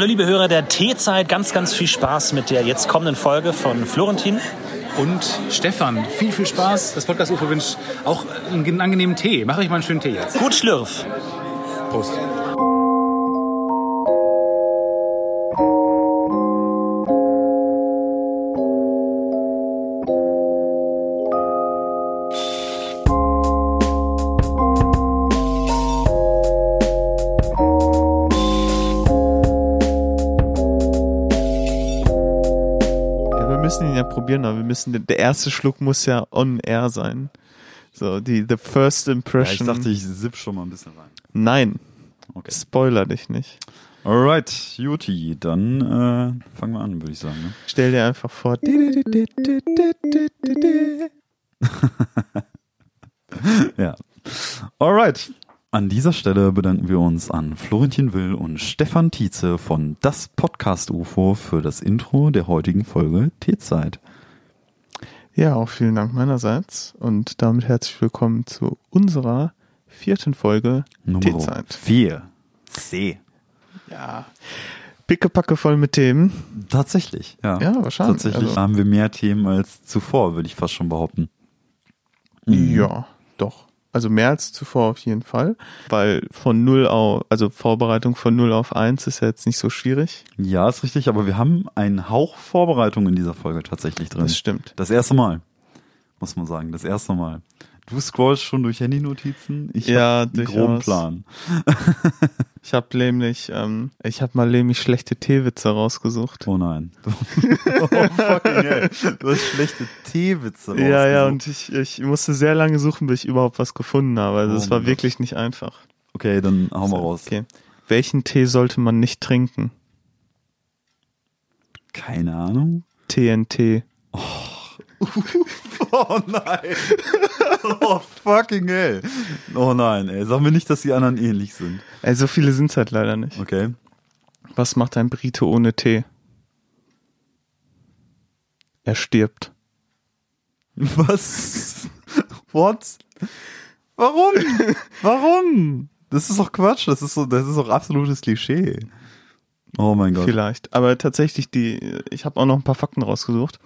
Hallo liebe Hörer der T-Zeit, ganz, ganz viel Spaß mit der jetzt kommenden Folge von Florentin. Und Stefan, viel, viel Spaß. Das Podcast UFO wünscht auch einen angenehmen Tee. Mach euch mal einen schönen Tee jetzt. Gut Schlürf. Prost. Müssen, der erste Schluck muss ja on air sein. So, die, the first Ja, ich impression. dachte, ich sipp schon mal ein bisschen rein. Nein, Okay. spoiler dich nicht. Alright, Juti, dann äh, fangen wir an, würde ich sagen. Ne? Stell dir einfach vor. Ja. Alright. An dieser Stelle bedanken wir uns an Florentin Will und Stefan Tietze von Das Podcast UFO für das Intro der heutigen Folge T-Zeit. Ja, auch vielen Dank meinerseits und damit herzlich willkommen zu unserer vierten Folge Nummer T-Zeit. 4. C. Ja. Pickepacke voll mit Themen. Tatsächlich, ja. Ja, wahrscheinlich. Tatsächlich Also- haben wir mehr Themen als zuvor, würde ich fast schon behaupten. Mhm. Ja, doch. Also mehr als zuvor auf jeden Fall, weil von null auf, also Vorbereitung von null auf eins ist ja jetzt nicht so schwierig. Ja, ist richtig, aber wir haben einen Hauch Vorbereitung in dieser Folge tatsächlich drin. Das stimmt. Das erste Mal, muss man sagen, das erste Mal. Du scrollst schon durch Handynotizen, ich Ja, hab einen groben. Plan. Ich habe nämlich, ähm, ich habe mal nämlich schlechte Teewitze rausgesucht. Oh nein. oh fucking hell. Du hast schlechte Teewitze ja, ja, rausgesucht. und ich, ich musste sehr lange suchen, bis ich überhaupt was gefunden habe. Also Oh es war mein wirklich nicht einfach. Okay, dann hauen wir So, raus. Okay. Welchen Tee sollte man nicht trinken? Keine Ahnung. TNT. Oh nein. Oh fucking hell. Oh nein, ey. Sag mir nicht, dass die anderen ähnlich sind. Ey, so viele sind's halt leider nicht. Okay. Was macht ein Brite ohne Tee? Er stirbt. Was? What? Warum? Warum? Das ist doch Quatsch. Das ist so, das ist doch absolutes Klischee. Oh mein Gott. Vielleicht. Aber tatsächlich, die, ich habe auch noch ein paar Fakten rausgesucht.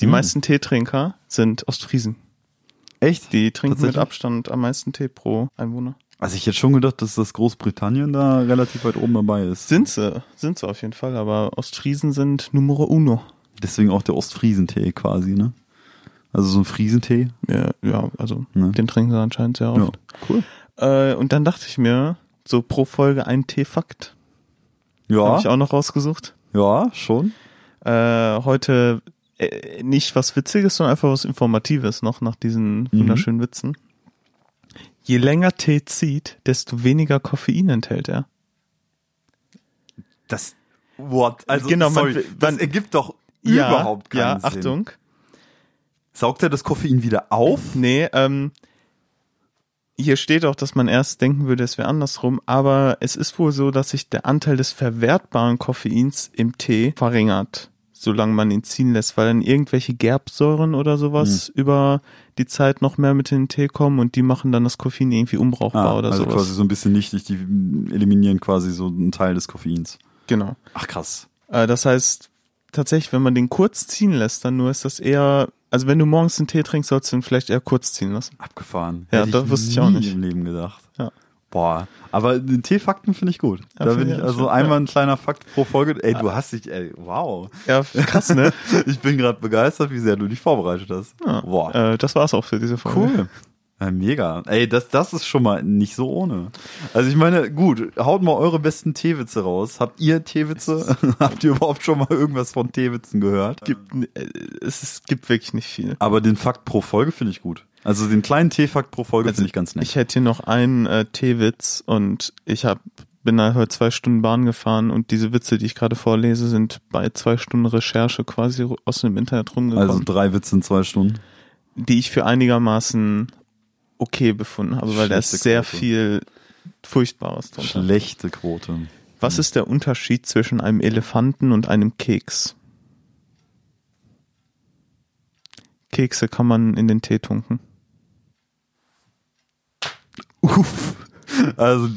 Die Hm. meisten Teetrinker sind Ostfriesen. Echt? Die trinken mit? Abstand am meisten Tee pro Einwohner. Also ich hätte schon gedacht, dass das Großbritannien da relativ weit oben dabei ist. Sind sie, sind sie auf jeden Fall, aber Ostfriesen sind Numero uno. Deswegen auch der Ostfriesentee quasi, ne? Also so ein Friesentee. Ja, ja also Ne? den trinken sie anscheinend sehr oft. Cool. Äh, und dann dachte ich mir, so pro Folge ein Teefakt. Ja, Habe ich auch noch rausgesucht. ja, schon. Äh, heute äh, nicht was Witziges, sondern einfach was Informatives noch nach diesen wunderschönen Witzen. Je länger Tee zieht, desto weniger Koffein enthält er. Das, what? Also, Genau, man- sorry, das man- ergibt doch überhaupt keinen ja, Sinn. Achtung. Saugt er das Koffein wieder auf? Nee, ähm, hier steht auch, dass man erst denken würde, es wäre andersrum, aber es ist wohl so, dass sich der Anteil des verwertbaren Koffeins im Tee verringert, solange man ihn ziehen lässt, weil dann irgendwelche Gerbsäuren oder sowas über die Zeit noch mehr mit in den Tee kommen und die machen dann das Koffein irgendwie unbrauchbar oder also sowas. quasi so ein bisschen nichtig, die eliminieren quasi so einen Teil des Koffeins. Genau. Ach krass. Äh, das heißt, tatsächlich, wenn man den kurz ziehen lässt, dann nur ist das eher, also wenn du morgens einen Tee trinkst, sollst du ihn vielleicht eher kurz ziehen lassen. Abgefahren. Ja, Hätte das wusste ich auch nicht. im Leben gedacht. Ja. Boah, aber den Teefakten finde ich gut. Ja, da bin ich also schön. einmal ein kleiner Fakt pro Folge. Ey, du hast dich, ey, wow. Ja, krass, ne? Ich bin gerade begeistert, wie sehr du dich vorbereitet hast. Ja, Boah. Äh, das war's auch für diese Folge. Cool. Ja, mega. Ey, das, das ist schon mal nicht so ohne. Also ich meine, gut, haut mal eure besten Teewitze raus. Habt ihr Teewitze? Habt ihr überhaupt schon mal irgendwas von Teewitzen gehört? Gibt, äh, es ist, gibt wirklich nicht viel. Aber den Fakt pro Folge finde ich gut. Also den kleinen Teefakt pro Folge Also finde ich ganz nett. Ich hätte hier noch einen äh, Teewitz und ich hab, bin da heute zwei Stunden Bahn gefahren und diese Witze, die ich gerade vorlese, sind bei zwei Stunden Recherche quasi aus dem Internet rumgekommen, also drei Witze in zwei Stunden. die ich für einigermaßen okay befunden habe, weil da ist Schlechte sehr Quote. viel Furchtbares drunter. Schlechte Quote. Was ist der Unterschied zwischen einem Elefanten und einem Keks? Kekse kann man in den Tee tunken. Uff. Also,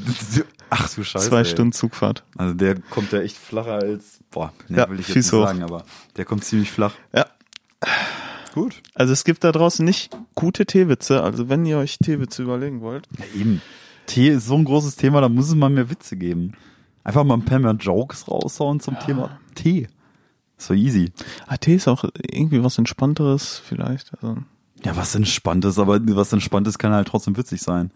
Ach du Scheiße. Zwei ey. Stunden Zugfahrt. Also der kommt ja echt flacher als, boah, nee, Ja, will ich jetzt nicht hoch. sagen, aber der kommt ziemlich flach. Ja. Gut. Also es gibt da draußen nicht gute Teewitze. Also wenn ihr euch Teewitze überlegen wollt. Ja, eben. Tee ist so ein großes Thema, da muss es mal mehr Witze geben. Einfach mal ein paar mehr Jokes raushauen zum Thema Tee. So easy. Ah, Tee ist auch irgendwie was Entspannteres vielleicht. Also, Ja, was Entspanntes, aber was Entspanntes kann halt trotzdem witzig sein.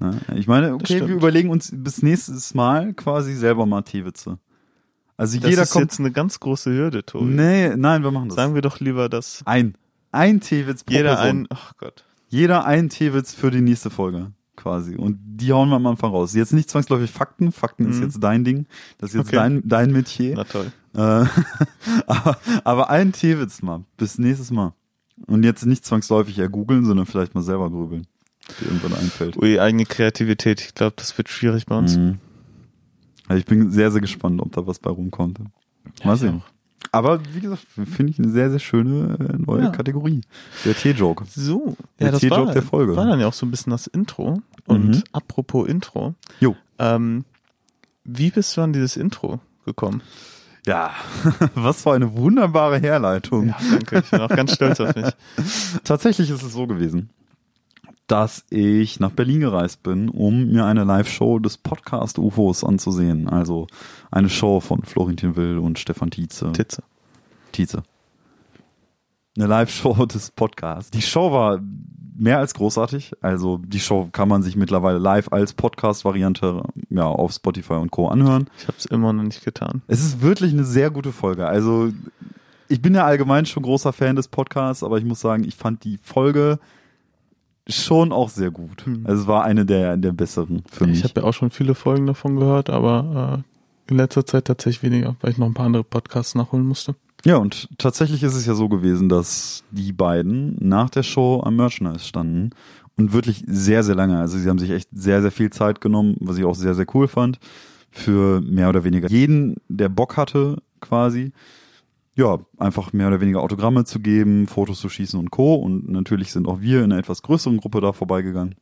Ne? Ich meine, okay, wir überlegen uns bis nächstes Mal quasi selber mal Teewitze. Also das jeder ist kommt. jetzt eine ganz große Hürde, Tobi. Nee, nein, wir machen das. Sagen wir doch lieber, dass ein. Ein Teewitz pro jeder Person. ein, ach Gott. Jeder ein Teewitz für die nächste Folge quasi. Und die hauen wir am Anfang raus. Jetzt nicht zwangsläufig Fakten. Fakten ist Mhm. jetzt dein Ding. Das ist jetzt Okay. dein, dein Metier. Na toll. Äh, aber, aber ein Teewitz mal. Bis nächstes Mal. Und jetzt nicht zwangsläufig eher googeln, sondern vielleicht mal selber grübeln. Dir irgendwann einfällt. Ui, eigene Kreativität. Ich glaube, das wird schwierig bei uns. Mhm. Also ich bin sehr, sehr gespannt, ob da was bei rumkommt. Mal sehen. Aber wie gesagt, finde ich eine sehr, sehr schöne äh, neue Ja. Kategorie. Der Tee-Joke. So, Der ja, das T-Joke der Folge. war dann ja auch so ein bisschen das Intro. Und Mhm. apropos Intro, Jo. ähm, wie bist du an dieses Intro gekommen? Ja, was für eine wunderbare Herleitung. Ja, danke. Ich bin auch ganz stolz auf mich. Tatsächlich ist es so gewesen, dass ich nach Berlin gereist bin, um mir eine Live-Show des Podcast UFOs anzusehen. Also eine Show von Florentin Will und Stefan Tietze. Titze. Tietze. Eine Live-Show des Podcasts. Die Show war mehr als großartig. Also die Show kann man sich mittlerweile live als Podcast-Variante ja, auf Spotify und Co. anhören. Ich habe es immer noch nicht getan. Es ist wirklich eine sehr gute Folge. Also ich bin ja allgemein schon großer Fan des Podcasts, aber ich muss sagen, ich fand die Folge schon auch sehr gut. Hm. Also es war eine der, der besseren für mich. Ich habe ja auch schon viele Folgen davon gehört, aber äh, in letzter Zeit tatsächlich weniger, weil ich noch ein paar andere Podcasts nachholen musste. ja, und tatsächlich ist es ja so gewesen, dass die beiden nach der Show am Merchandise standen und wirklich sehr, sehr lange. Also sie haben sich echt sehr, sehr viel Zeit genommen, was ich auch sehr, sehr cool fand, für mehr oder weniger jeden, der Bock hatte, quasi. Ja, einfach mehr oder weniger Autogramme zu geben, Fotos zu schießen und Co. Und natürlich sind auch wir in einer etwas größeren Gruppe da vorbeigegangen.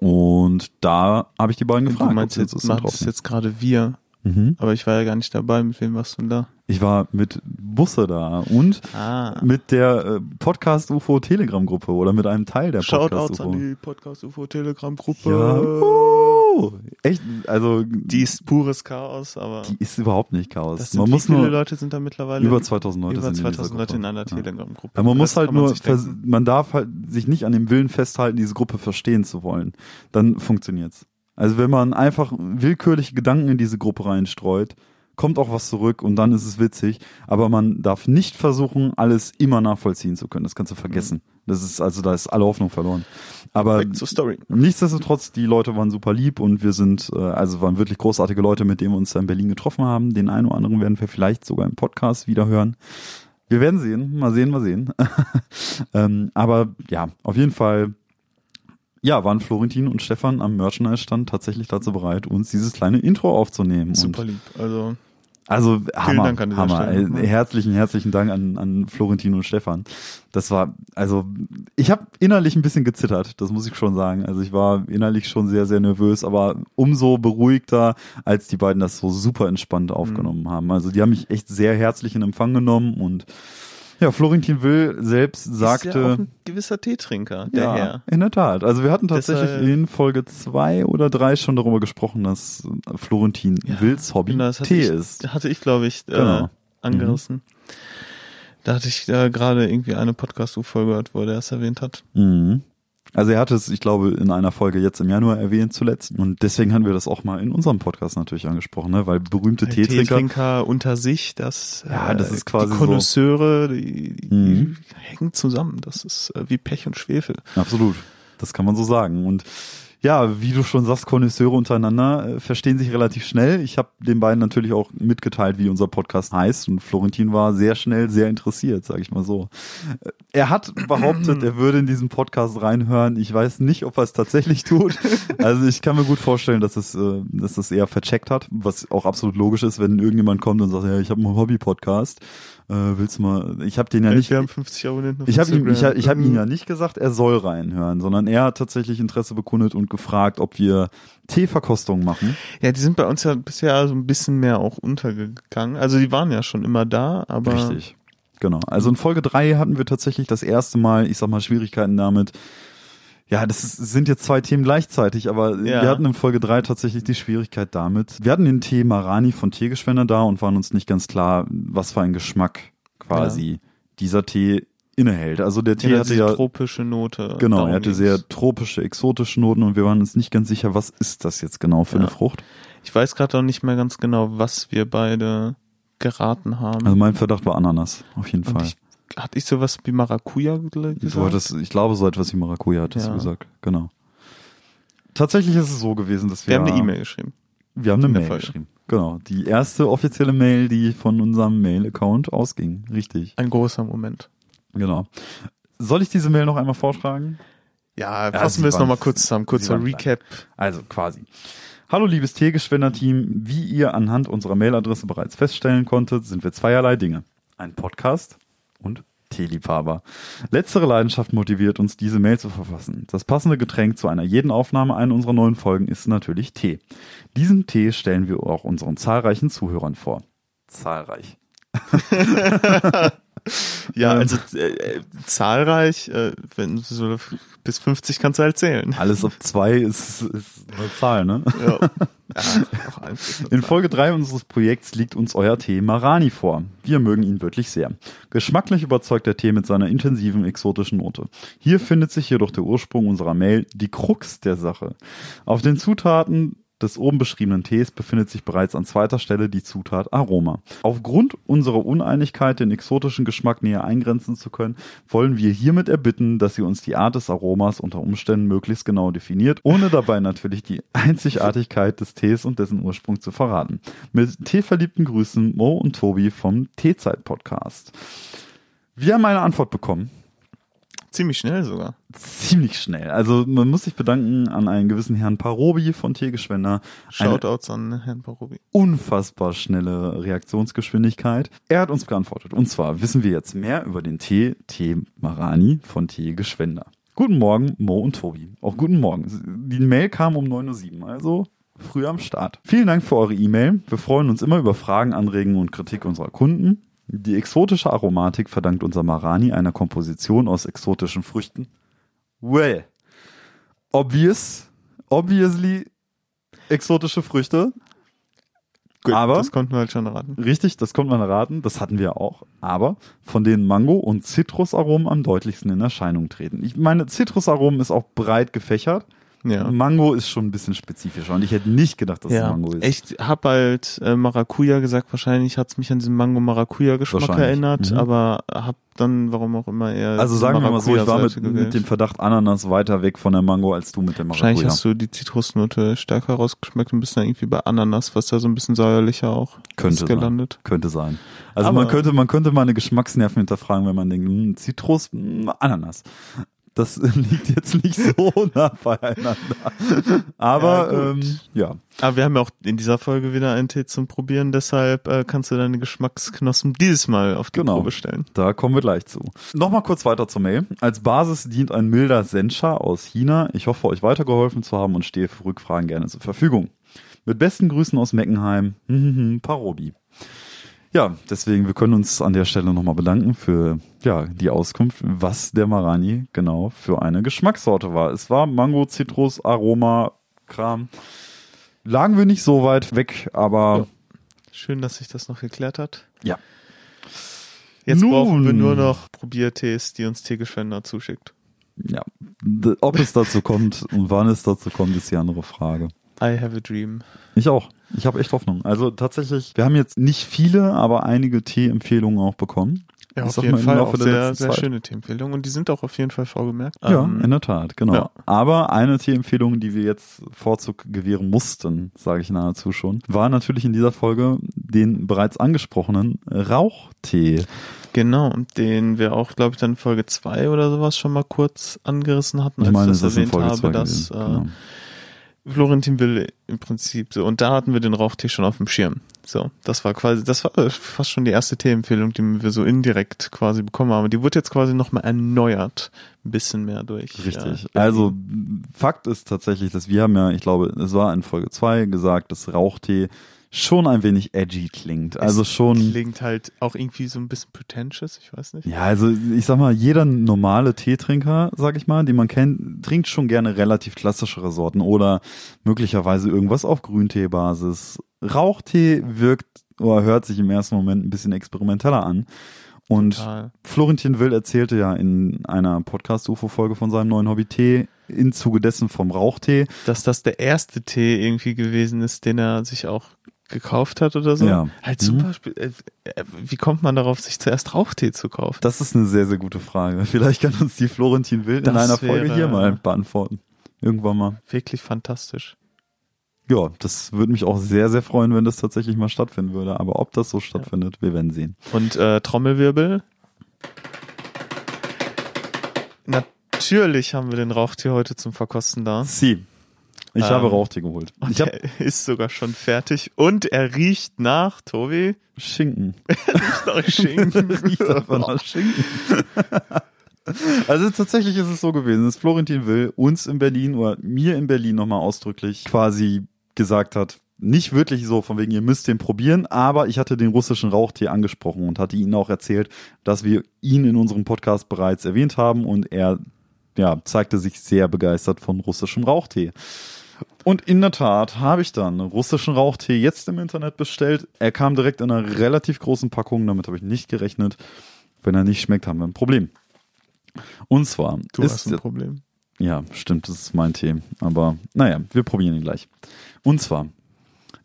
Und da habe ich die beiden gefragt. du meinst jetzt, es jetzt gerade wir, Mhm. aber ich war ja gar nicht dabei. Mit wem warst du denn da? Ich war mit Busse da und Ah. mit der äh, Podcast UFO Telegram Gruppe oder mit einem Teil der Podcast Shoutouts UFO. an die Podcast UFO Telegram Gruppe. ja. Uh, echt, also Die ist pures Chaos, aber die ist überhaupt nicht Chaos. man wie muss viele nur Leute sind da mittlerweile? über 2000 Leute über sind in dieser 2000 Leute in einer. Telegram Gruppe. Ja, man muss halt man nur, man darf halt sich nicht an dem Willen festhalten, diese Gruppe verstehen zu wollen. Dann funktioniert's. Also wenn man einfach willkürliche Gedanken in diese Gruppe reinstreut, kommt auch was zurück und dann ist es witzig. Aber man darf nicht versuchen, alles immer nachvollziehen zu können. Das kannst du vergessen. Das ist, also da ist alle Hoffnung verloren. Aber. Nichtsdestotrotz, die Leute waren super lieb und wir sind, äh, also waren wirklich großartige Leute, mit denen wir uns da in Berlin getroffen haben. Den einen oder anderen werden wir vielleicht sogar im Podcast wieder hören. Wir werden sehen, mal sehen, mal sehen. ähm, aber ja, auf jeden Fall, ja, waren Florentin und Stefan am Merchandise-Stand tatsächlich dazu bereit, uns dieses kleine Intro aufzunehmen. Super Und lieb. Also also Hammer, Dank an Hammer. Stelle. Äh, Herzlichen, herzlichen Dank an, an Florentin und Stefan. Das war, also ich habe innerlich ein bisschen gezittert, das muss ich schon sagen. Also ich war innerlich schon sehr, sehr nervös, aber umso beruhigter, als die beiden das so super entspannt aufgenommen haben. Also die haben mich echt sehr herzlich in Empfang genommen und ja, Florentin Will selbst ist ja auch sagte, ein gewisser Teetrinker, der ja, Herr. in der Tat. Also wir hatten tatsächlich Deshalb- in Folge zwei oder drei schon darüber gesprochen, dass äh, Florentin Ja, Wills Hobby Genau, Tee ich, ist. Hatte ich, glaube ich, Genau. äh, angerissen. Da hatte ich äh, gerade irgendwie eine Podcast-U-Folge gehört, wo er das erwähnt hat. Mhm. Also er hat es, ich glaube, in einer Folge jetzt im Januar erwähnt zuletzt. Und deswegen haben wir das auch mal in unserem Podcast natürlich angesprochen, ne? weil berühmte Teetrinker. Teetrinker unter sich, das, Ja, das ist quasi die so- Konnoisseure, die, die Mhm. hängen zusammen. Das ist äh, wie Pech und Schwefel. Absolut. Das kann man so sagen. Und ja, wie du schon sagst, Konnoisseure untereinander äh, verstehen sich relativ schnell. Ich habe den beiden natürlich auch mitgeteilt, wie unser Podcast heißt. Und Florentin war sehr schnell sehr interessiert, sage ich mal so. Äh, Er hat behauptet, er würde in diesen Podcast reinhören. Ich weiß nicht, ob er es tatsächlich tut. Also ich kann mir gut vorstellen, dass es, äh, dass es eher vercheckt hat, was auch absolut logisch ist, wenn irgendjemand kommt und sagt, ja, ich habe einen Hobby-Podcast. Äh, willst du mal? Ich habe den ja nicht. Wir haben 50 Abonnenten. Ich habe ihm, ich, ich hab ihm ja nicht gesagt, er soll reinhören, sondern er hat tatsächlich Interesse bekundet und gefragt, ob wir Teeverkostungen machen. Ja, die sind bei uns ja bisher so ein bisschen mehr auch untergegangen. Also die waren ja schon immer da, aber Richtig. Genau. Also in Folge drei hatten wir tatsächlich das erste Mal, ich sag mal, Schwierigkeiten damit. Ja, das ist, sind jetzt zwei Themen gleichzeitig, aber Ja. wir hatten in Folge drei tatsächlich die Schwierigkeit damit. Wir hatten den Tee Marani von Teegeschwender da und waren uns nicht ganz klar, was für ein Geschmack quasi dieser Tee innehält. Also der Tee hatte ja, tropische Note. genau, er hatte sehr tropische, exotische Noten und wir waren uns nicht ganz sicher, was ist das jetzt genau für Ja. eine Frucht. Ich weiß gerade auch nicht mehr ganz genau, was wir beide geraten haben. Also mein Verdacht war Ananas, auf jeden Und Fall. ich, hatte ich sowas wie Maracuja ge- gesagt? Du hattest, ich glaube, so etwas wie Maracuja hattest Ja. du gesagt. Genau. Tatsächlich ist es so gewesen, dass wir. wir haben eine E-Mail geschrieben. Wir haben eine Mail Folge. geschrieben. Genau. Die erste offizielle Mail, die von unserem Mail-Account ausging. Richtig. Ein großer Moment. Genau. Soll ich diese Mail noch einmal vortragen? Ja, fassen wir es nochmal kurz zusammen. Kurzer Recap. Also quasi. Hallo liebes Teegeschwender-Team, wie ihr anhand unserer Mailadresse bereits feststellen konntet, sind wir zweierlei Dinge. Ein Podcast und Teeliebhaber. Letztere Leidenschaft motiviert uns, diese Mail zu verfassen. Das passende Getränk zu einer jeden Aufnahme einer unserer neuen Folgen ist natürlich Tee. Diesen Tee stellen wir auch unseren zahlreichen Zuhörern vor. Zahlreich. Ja, Ähm. also äh, äh, zahlreich, äh, wenn so bis 50 kannst du halt zählen. Alles auf zwei ist, ist eine Zahl, ne? Ja. ja In. Folge 3 unseres Projekts liegt uns euer Tee Marani vor. Wir mögen ihn wirklich sehr. Geschmacklich überzeugt der Tee mit seiner intensiven exotischen Note. Hier findet sich jedoch der Ursprung unserer Mail, die Krux der Sache. Auf den Zutaten des oben beschriebenen Tees befindet sich bereits an zweiter Stelle die Zutat Aroma. Aufgrund unserer Uneinigkeit, den exotischen Geschmack näher eingrenzen zu können, wollen wir hiermit erbitten, dass ihr uns die Art des Aromas unter Umständen möglichst genau definiert, ohne dabei natürlich die Einzigartigkeit des Tees und dessen Ursprung zu verraten. Mit teeverliebten Grüßen Mo und Tobi vom Teezeit-Podcast. Wir haben eine Antwort bekommen. Ziemlich schnell sogar. Ziemlich schnell. Also man muss sich bedanken an einen gewissen Herrn Parobi von Teegeschwender. Eine Shoutouts an Herrn Parobi. unfassbar schnelle Reaktionsgeschwindigkeit. Er hat uns geantwortet. Und zwar wissen wir jetzt mehr über den Tee Tee Marani von Tee Geschwender. Guten Morgen, Mo und Tobi. Auch guten Morgen. Die Mail kam um 9.07 Uhr, also früh am Start. Vielen Dank für eure E-Mail. Wir freuen uns immer über Fragen, Anregungen und Kritik unserer Kunden. Die exotische Aromatik verdankt unser Marani einer Komposition aus exotischen Früchten. Well, obvious, obviously exotische Früchte. Gut, Aber- das konnten wir halt schon erraten. Richtig, das konnte man erraten, das hatten wir auch. Aber von denen Mango und Zitrusaromen am deutlichsten in Erscheinung treten. Ich meine, Zitrusaromen ist auch breit gefächert. Ja. Mango ist schon ein bisschen spezifischer und ich hätte nicht gedacht, dass es Ja, Mango ist. ich hab halt äh, Maracuja gesagt, wahrscheinlich hat's mich an diesen Mango-Maracuja-Geschmack Wahrscheinlich. erinnert, Mhm. aber hab dann, warum auch immer, eher Also sagen wir mal so, ich war mit, mit dem Verdacht Ananas weiter weg von der Mango als du mit der Wahrscheinlich Maracuja. hast du die Zitrusnote stärker rausgeschmeckt und bist dann irgendwie bei Ananas, was da so ein bisschen säuerlicher auch Könnte ist gelandet. Könnte sein. Also Aber- man könnte, man könnte meine Geschmacksnerven hinterfragen, wenn man denkt, hm, Zitrus, hm, Ananas. Das liegt jetzt nicht so nah beieinander. Aber Ja, ähm, ja, Aber wir haben ja auch in dieser Folge wieder einen Tee zum Probieren, deshalb äh, kannst du deine Geschmacksknospen dieses Mal auf die Genau. Probe stellen. Da kommen wir gleich zu. Nochmal kurz weiter zur Mail. Als Basis dient ein milder Sencha aus China. Ich hoffe, euch weitergeholfen zu haben und stehe für Rückfragen gerne zur Verfügung. Mit besten Grüßen aus Meckenheim, Parobi. Ja, deswegen, wir können uns an der Stelle nochmal bedanken für ja, die Auskunft, was der Marani genau für eine Geschmackssorte war. Es war Mango, Zitrus, Aroma, Kram. Lagen wir nicht so weit weg, aber Schön, dass sich das noch geklärt hat. ja. Jetzt Nun. brauchen wir nur noch Probiertees, die uns Teegeschwender zuschickt. Ja, ob es dazu kommt und wann es dazu kommt, ist die andere Frage. I have a dream. Ich auch. Ich habe echt Hoffnung. Also tatsächlich, wir haben jetzt nicht viele, aber einige Tee-Empfehlungen auch bekommen. Ja, auf jeden Fall auch sehr, sehr Zeit. schöne Themenempfehlungen und die sind auch auf jeden Fall vorgemerkt. Ja, Ähm, in der Tat, genau. ja. Aber eine Tee-Empfehlung, die wir jetzt Vorzug gewähren mussten, sage ich nahezu schon, war natürlich in dieser Folge den bereits angesprochenen Rauchtee. Genau, den wir auch, glaube ich, dann in Folge 2 oder sowas schon mal kurz angerissen hatten, Ich als meine, ich es das in erwähnt habe, 2 dass äh, Genau. Florentin will im Prinzip so. Und da hatten wir den Rauchtee schon auf dem Schirm. So, das war quasi, das war fast schon die erste Teeempfehlung, die wir so indirekt quasi bekommen haben. Die wurde jetzt quasi nochmal erneuert. Ein bisschen mehr durch. Richtig. Ja, also Fakt ist tatsächlich, dass wir haben ja, ich glaube, es war in Folge 2 gesagt, dass Rauchtee schon ein wenig edgy klingt. Also schon. Klingt halt auch irgendwie so ein bisschen pretentious, ich weiß nicht. Ja, also ich sag mal, jeder normale Teetrinker, sag ich mal, den man kennt, trinkt schon gerne relativ klassischere Sorten oder möglicherweise irgendwas auf Grünteebasis. Rauchtee wirkt oder hört sich im ersten Moment ein bisschen experimenteller an. Und Total. Florentin Will erzählte ja in einer Podcast-UFO-Folge von seinem neuen Hobby Tee, im Zuge dessen vom Rauchtee. Dass das der erste Tee irgendwie gewesen ist, den er sich auch gekauft hat oder so. Ja. Halt Mhm. super. äh, Wie kommt man darauf, sich zuerst Rauchtee zu kaufen? Das ist eine sehr, sehr gute Frage. Vielleicht kann uns die Florentin Will in Das einer Folge hier mal beantworten. Irgendwann mal. Wirklich fantastisch. Ja, das würde mich auch sehr, sehr freuen, wenn das tatsächlich mal stattfinden würde. Aber ob das so stattfindet, wir werden sehen. Und äh, Trommelwirbel. Natürlich haben wir den Rauchtee heute zum Verkosten da. Sie. Ich Ähm, habe Rauchtee geholt. Ich habe er ist sogar schon fertig. Und er riecht nach, Tobi, Schinken. nach Schinken. Riecht einfach nach Schinken. Also tatsächlich ist es so gewesen, dass Florentin Will uns in Berlin oder mir in Berlin nochmal ausdrücklich quasi gesagt hat, nicht wirklich so von wegen, ihr müsst den probieren, aber ich hatte den russischen Rauchtee angesprochen und hatte ihnen auch erzählt, dass wir ihn in unserem Podcast bereits erwähnt haben und er ja, zeigte sich sehr begeistert von russischem Rauchtee. Und in der Tat habe ich dann russischen Rauchtee jetzt im Internet bestellt. Er kam direkt in einer relativ großen Packung, damit habe ich nicht gerechnet. Wenn er nicht schmeckt, haben wir ein Problem. Und zwar Du ist hast ein Problem. ja, stimmt, das ist mein Tee. Aber naja, wir probieren ihn gleich. Und zwar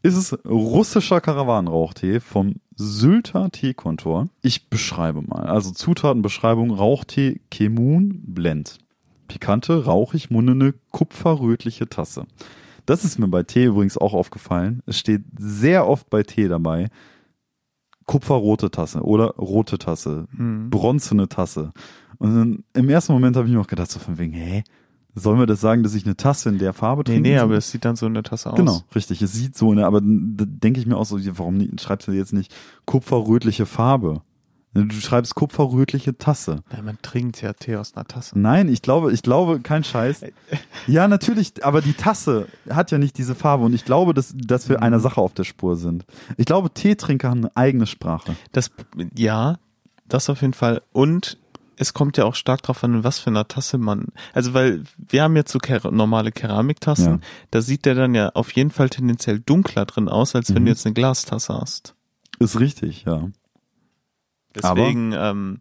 ist es russischer Karawanenrauchtee vom Sylter Teekontor. Ich beschreibe mal. Also Zutatenbeschreibung Rauchtee Kemun Blend. Pikante, rauchig mundende, kupferrötliche Tasse. Das ist mir bei Tee übrigens auch aufgefallen. Es steht sehr oft bei Tee dabei. Kupferrote Tasse oder rote Tasse, Hm. bronzene Tasse. Und dann, im ersten Moment habe ich mir auch gedacht, so von wegen, hä? Sollen wir das sagen, dass ich eine Tasse in der Farbe Nee, trinke? nee, aber es sieht dann so in der Tasse aus. Genau, richtig. Es sieht so, ne, aber da denke ich mir auch so, warum schreibst du jetzt nicht kupferrötliche Farbe? Du schreibst kupferrötliche Tasse. Ja, man trinkt ja Tee aus einer Tasse. Nein, ich glaube, ich glaube, kein Scheiß. Ja, natürlich, aber die Tasse hat ja nicht diese Farbe und ich glaube, dass, dass wir einer Sache auf der Spur sind. Ich glaube, Teetrinker haben eine eigene Sprache. Das, ja, das auf jeden Fall. Und es kommt ja auch stark drauf an, was für einer Tasse man, also weil wir haben jetzt so ker normale Keramiktassen, Ja. da sieht der dann ja auf jeden Fall tendenziell dunkler drin aus, als wenn Mhm. du jetzt eine Glastasse hast. Ist richtig, ja. Deswegen, ähm,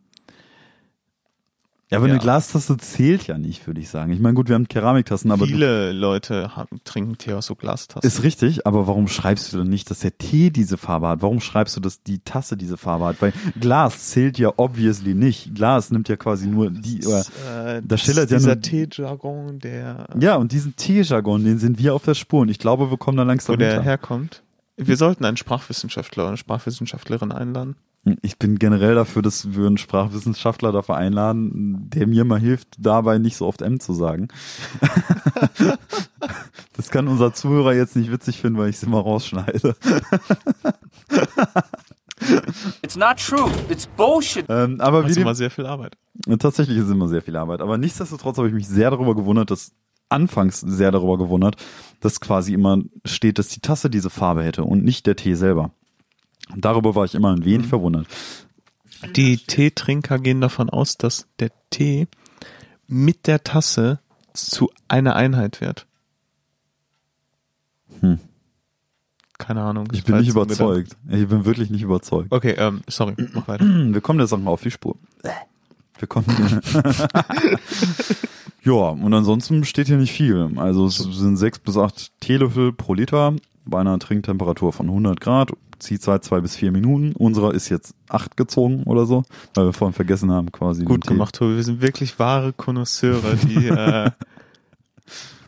Ja, aber Ja. eine Glastasse zählt ja nicht, würde ich sagen. Ich meine, gut, wir haben Keramiktassen, aber viele Leute haben, trinken Tee aus so Glastassen. Ist richtig, aber warum schreibst du denn nicht, dass der Tee diese Farbe hat? Warum schreibst du, dass die Tasse diese Farbe hat? Weil Glas zählt ja obviously nicht. Glas nimmt ja quasi nur die. Oder, äh, da schillert ist ja dieser Teejargon, der, ja, und diesen Teejargon, den sind wir auf der Spur. Und ich glaube, wir kommen da wo langsam der hinter. herkommt. Wir sollten einen Sprachwissenschaftler oder eine Sprachwissenschaftlerin einladen. Ich bin generell dafür, dass wir einen Sprachwissenschaftler dafür einladen, der mir mal hilft, dabei nicht so oft M zu sagen. das kann unser Zuhörer jetzt nicht witzig finden, weil ich es immer rausschneide. It's not true. It's bullshit. Ähm, aber Das wie ist immer sehr viel Arbeit. Tatsächlich ist immer sehr viel Arbeit. Aber nichtsdestotrotz habe ich mich sehr darüber gewundert, dass anfangs sehr darüber gewundert, dass quasi immer steht, dass die Tasse diese Farbe hätte und nicht der Tee selber. Und darüber war ich immer ein wenig verwundert. Die Teetrinker gehen davon aus, dass der Tee mit der Tasse zu einer Einheit wird. Hm. Keine Ahnung. Ich bin nicht überzeugt. Ich bin wirklich nicht überzeugt. Okay, ähm, sorry, mach weiter. Wir kommen der Sache mal auf die Spur. Wir kommen. ja, und ansonsten steht hier nicht viel. Also es sind sechs bis acht Teelöffel pro Liter. bei einer Trinktemperatur von 100 Grad, zieht seit zwei bis vier Minuten. Unserer ist jetzt acht gezogen oder so, weil wir vorhin vergessen haben quasi. Gut gemacht, Tobi. Wir sind wirklich wahre Konnoisseure, die äh,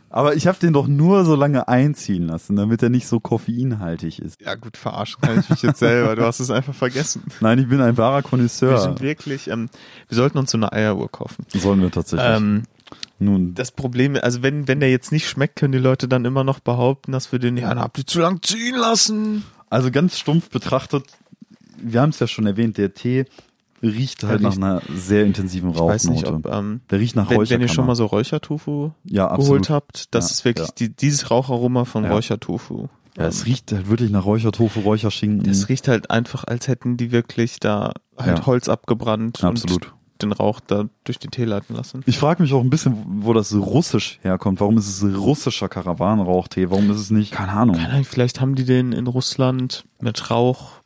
Aber ich habe den doch nur so lange einziehen lassen, damit er nicht so koffeinhaltig ist. ja gut verarschen kann ich mich jetzt selber. Du hast es einfach vergessen. Nein, ich bin ein wahrer Wir Connoisseur. sind wirklich, ähm, wir sollten uns so eine Eieruhr kaufen. Sollen wir tatsächlich. Ähm, Nun, das Problem, also wenn, wenn der jetzt nicht schmeckt, können die Leute dann immer noch behaupten, dass wir den, ja, dann habt ihr zu lang ziehen lassen. Also ganz stumpf betrachtet, wir haben es ja schon erwähnt, der Tee riecht halt nach einer sehr intensiven Ich weiß nicht, Rauchnote. ob, ähm, der riecht nach wenn, wenn ihr schon mal so Räuchertofu ja, geholt habt, das Ja, ist wirklich die, dieses Raucharoma von. Räuchertofu. Ja, es riecht halt wirklich nach Räuchertofu, Räucherschinken. Das riecht halt einfach, als hätten die wirklich da halt. Holz abgebrannt Absolut. Den Rauch da durch den Tee leiten lassen. Ich frage mich auch ein bisschen, wo das russisch herkommt. Warum ist es russischer Karawanenrauchtee? Warum ist es nicht, keine Ahnung. Keine Ahnung, vielleicht haben die den in Russland mit Rauch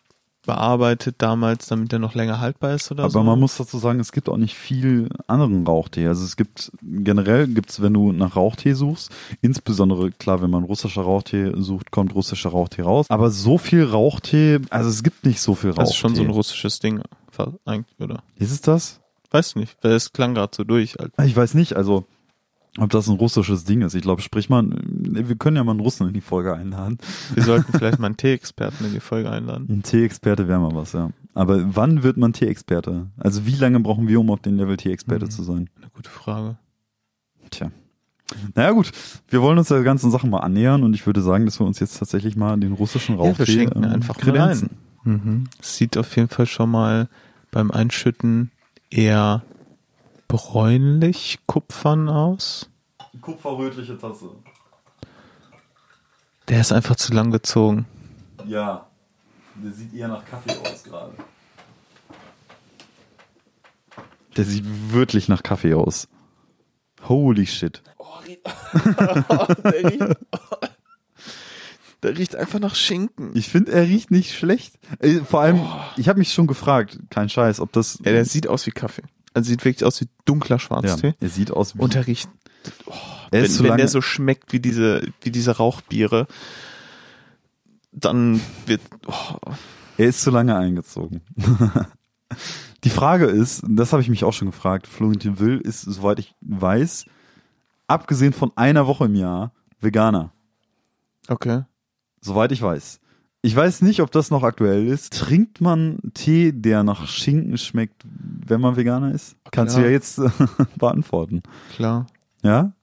bearbeitet damals, damit der noch länger haltbar ist oder Aber so. man muss dazu sagen, es gibt auch nicht viel anderen Rauchtee. Also es gibt generell gibt's, wenn du nach Rauchtee suchst, insbesondere klar, wenn man russischer Rauchtee sucht, kommt russischer Rauchtee raus. Aber so viel Rauchtee, also es gibt nicht so viel Rauchtee. das ist schon so ein russisches Ding, eigentlich, oder? Ist es das? Weiß nicht, weil es klang gerade so durch. Halt. Ich weiß nicht, also ob das ein russisches Ding ist. Ich glaube, sprich mal, wir können ja mal einen Russen in die Folge einladen. Wir sollten vielleicht mal einen Tee-Experten in die Folge einladen. Ein Tee-Experte wäre mal was, ja. Aber wann wird man Tee-Experte? Also wie lange brauchen wir, um auf den Level Tee-Experte Mhm. zu sein? Eine gute Frage. Tja. Naja gut, wir wollen uns der ganzen Sache mal annähern und ich würde sagen, dass wir uns jetzt tatsächlich mal den russischen Ja, wir schenken ähm, einfach mal kredenzen. ein. Mhm. Sieht auf jeden Fall schon mal beim Einschütten eher bräunlich kupfern aus. Kupferrötliche Tasse. Der ist einfach zu lang gezogen. Ja, der sieht eher nach Kaffee aus gerade. Der sieht wirklich nach Kaffee aus. Holy shit. der, riecht, der riecht einfach nach Schinken. Ich finde, er riecht nicht schlecht. Äh, Vor allem, ich habe mich schon gefragt, kein Scheiß, ob das. Ja, der sieht aus wie Kaffee. Also sieht wirklich aus wie dunkler ja, Schwarztee. er sieht aus wie. Und er riecht, er wenn, ist zu wenn der so schmeckt wie diese, wie diese Rauchbiere, dann wird, oh, er ist zu lange eingezogen. Die Frage ist, das habe ich mich auch schon gefragt, Florentin Will ist, soweit ich weiß, abgesehen von einer Woche im Jahr, Veganer. okay. Soweit ich weiß. Ich weiß nicht, ob das noch aktuell ist. Trinkt man Tee, der nach Schinken schmeckt, wenn man Veganer ist? Kannst du ja jetzt äh, beantworten. Klar. Ja?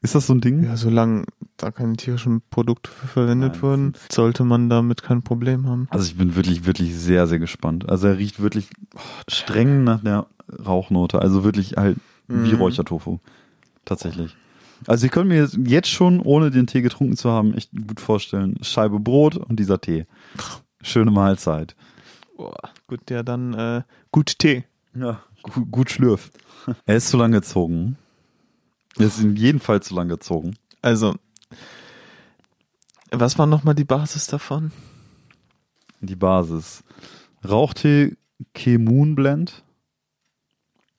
Ist das so ein Ding? Ja, solange da keine tierischen Produkte verwendet Nein, wurden, sollte man damit kein Problem haben. Also ich bin wirklich, wirklich sehr, sehr gespannt. Also er riecht wirklich streng nach der Rauchnote. Also wirklich halt wie Mhm. Räuchertofu. Tatsächlich. Also ich könnte mir jetzt- schon, ohne den Tee getrunken zu haben, echt gut vorstellen, Scheibe Brot und dieser Tee. Schöne Mahlzeit. Boah, gut, ja, dann äh, gut Tee. Ja, gut, gut schlürft. Er ist zu lang gezogen. Er ist in jedem Fall zu lang gezogen. Also, was war nochmal die Basis davon? Die Basis. Rauchtee Kemun Blend.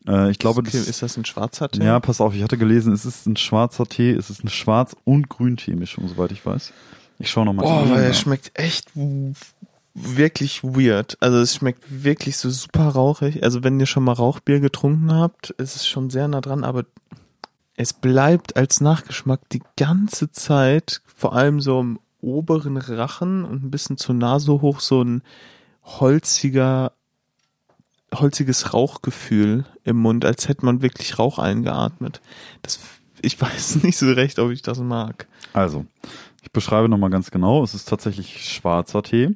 Äh, ich glaube, das, ist das ein schwarzer Tee? Ja, pass auf, ich hatte gelesen, es ist ein schwarzer Tee, es ist eine Schwarz- und Grüntee-Mischung, soweit ich weiß. Ich schaue nochmal. Boah, weil er schmeckt echt wirklich weird. Also es schmeckt wirklich so super rauchig. Also wenn ihr schon mal Rauchbier getrunken habt, ist es schon sehr nah dran, aber es bleibt als Nachgeschmack die ganze Zeit, vor allem so im oberen Rachen und ein bisschen zur Nase hoch, so ein holziger, holziges Rauchgefühl im Mund, als hätte man wirklich Rauch eingeatmet. Das, ich weiß nicht so recht, ob ich das mag. Also, ich beschreibe nochmal ganz genau. Es ist tatsächlich schwarzer Tee.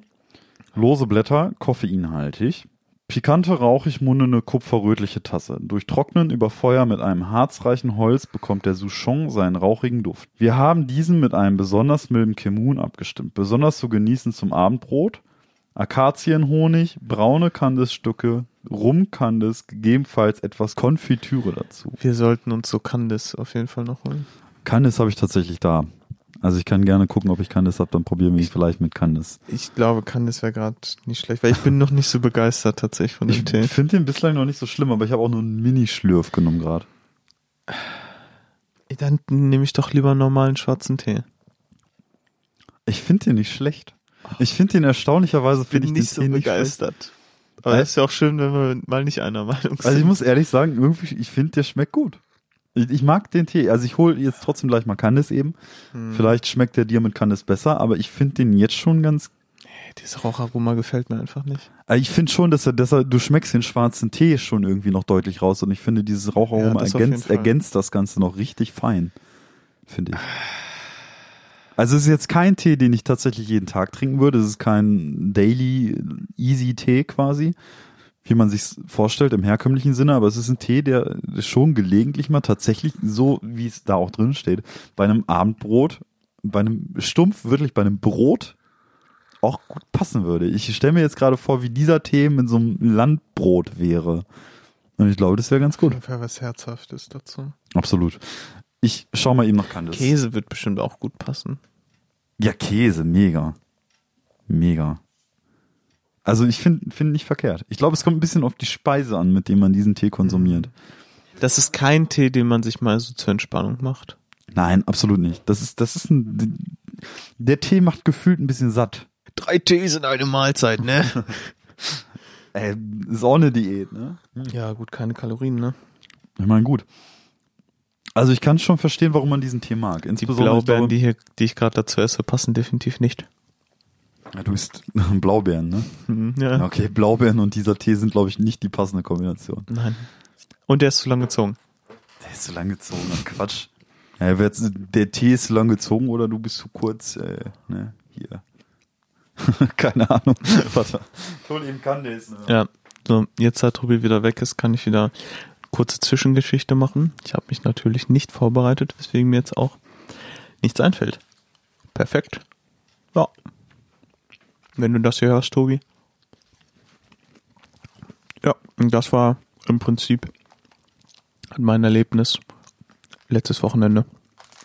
Lose Blätter, koffeinhaltig. Pikante, rauchig mundende, kupferrötliche Tasse. Durch Trocknen über Feuer mit einem harzreichen Holz bekommt der Souchon seinen rauchigen Duft. Wir haben diesen mit einem besonders milden Kemun abgestimmt. Besonders zu genießen zum Abendbrot. Akazienhonig, braune Kandisstücke, Rumkandis, gegebenenfalls etwas Konfitüre dazu. Wir sollten uns so Candice auf jeden Fall noch holen. Candice habe ich tatsächlich da. Also ich kann gerne gucken, ob ich Candice habe, dann probieren wir es vielleicht mit Candice. Ich glaube, Candice wäre gerade nicht schlecht, weil ich bin noch nicht so begeistert tatsächlich von dem Ich Tee. finde den bislang noch nicht so schlimm, aber ich habe auch nur einen Mini-Schlürf genommen gerade. Dann nehme ich doch lieber einen normalen schwarzen Tee. Ich finde den nicht schlecht. Ich finde den erstaunlicherweise finde ich nicht so Tee nicht begeistert. Aber es ist ja auch schön, wenn wir mal nicht einer Meinung sind. Also ich muss ehrlich sagen, irgendwie, ich finde, der schmeckt gut. Ich, ich mag den Tee. Also ich hole jetzt trotzdem gleich mal Candice eben. Hm. Vielleicht schmeckt der dir mit Candice besser, aber ich finde den jetzt schon ganz. Dieses Raucharoma gefällt mir einfach nicht. Also ich finde schon, dass er, dass er, du schmeckst den schwarzen Tee schon irgendwie noch deutlich raus und ich finde, dieses Raucharoma Ja, das ergänzt, ergänzt das Ganze noch richtig fein. Finde ich. Also es ist jetzt kein Tee, den ich tatsächlich jeden Tag trinken würde. Es ist kein Daily Easy Tee quasi, wie man sich vorstellt im herkömmlichen Sinne. Aber es ist ein Tee, der schon gelegentlich mal tatsächlich so, wie es da auch drin steht, bei einem Abendbrot, bei einem stumpf wirklich bei einem Brot auch gut passen würde. Ich stelle mir jetzt gerade vor, wie dieser Tee mit so einem Landbrot wäre. Und ich glaube, das wäre ganz gut. Ungefähr was Herzhaftes dazu. Absolut. Ich schau mal eben nach Candice. Käse wird bestimmt auch gut passen. Ja, Käse, mega. Mega. Also ich finde find nicht verkehrt. Ich glaube, es kommt ein bisschen auf die Speise an, mit dem man diesen Tee konsumiert. Das ist kein Tee, den man sich mal so zur Entspannung macht. Nein, absolut nicht. Das ist, das ist ein, der Tee macht gefühlt ein bisschen satt. Drei Tees in eine Mahlzeit, ne? Ey, ist auch eine Diät, ne? ja, gut, keine Kalorien, ne? Ich meine, gut. Also ich kann schon verstehen, warum man diesen Tee mag. Die Insbesondere, ich Blaubeeren, die, hier, die ich gerade dazu esse, passen definitiv nicht. Ja, du isst Blaubeeren, ne? Mhm, ja. Okay, Blaubeeren und dieser Tee sind, glaube ich, nicht die passende Kombination. Nein. Und der ist zu lang gezogen. Der ist zu lang gezogen, Quatsch. Ja, der Tee ist zu lang gezogen oder du bist zu kurz, äh, ne, hier. Keine Ahnung. Warte. Hol eben Candice, ne? Ja. So, jetzt da Tobi wieder weg ist, kann ich wieder kurze Zwischengeschichte machen. Ich habe mich natürlich nicht vorbereitet, weswegen mir jetzt auch nichts einfällt. Perfekt. Ja. Wenn du das hier hörst, Tobi. Ja, und das war im Prinzip mein Erlebnis letztes Wochenende.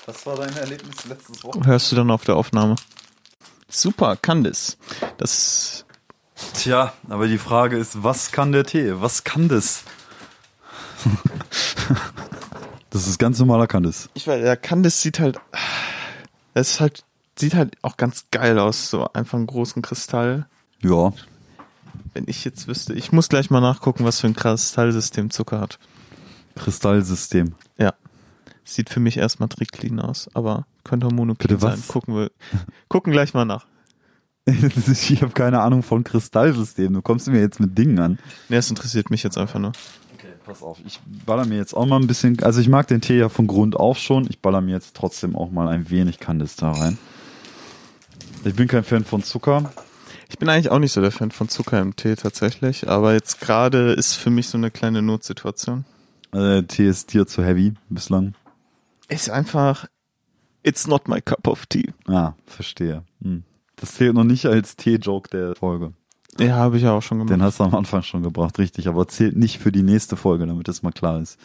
Was war dein Erlebnis letztes Wochenende? Hörst du dann auf der Aufnahme. Super, Candice. Das Tja, aber die Frage ist, was kann der Tee? Was kann das? Das ist ganz normaler Candice. Ich weiß, der Candice sieht halt, es ist halt, sieht halt auch ganz geil aus, so einfach einen großen Kristall. Ja, Wenn ich jetzt wüsste, ich muss gleich mal nachgucken, was für ein Kristallsystem Zucker hat. Kristallsystem. Ja. Sieht für mich erstmal Tricklin aus, aber könnte Monoklin sein. Gucken wir, gucken gleich mal nach. ich habe keine Ahnung von Kristallsystem. Du kommst mir jetzt mit Dingen an. Ne, es interessiert mich jetzt einfach nur. Pass auf. Ich baller mir jetzt auch mal ein bisschen. Also ich mag den Tee ja von Grund auf schon. Ich baller mir jetzt trotzdem auch mal ein wenig Candice da rein. Ich bin kein Fan von Zucker. Ich bin eigentlich auch nicht so der Fan von Zucker im Tee tatsächlich, aber jetzt gerade ist für mich so eine kleine Notsituation. Äh, Tee ist dir zu heavy bislang. Ist einfach, it's not my cup of tea. Ah, verstehe. Hm. Das zählt noch nicht als Tee-Joke der Folge. Ja, habe ich ja auch schon gemacht. Den hast du am Anfang schon gebracht, richtig. Aber zählt nicht für die nächste Folge, damit das mal klar ist.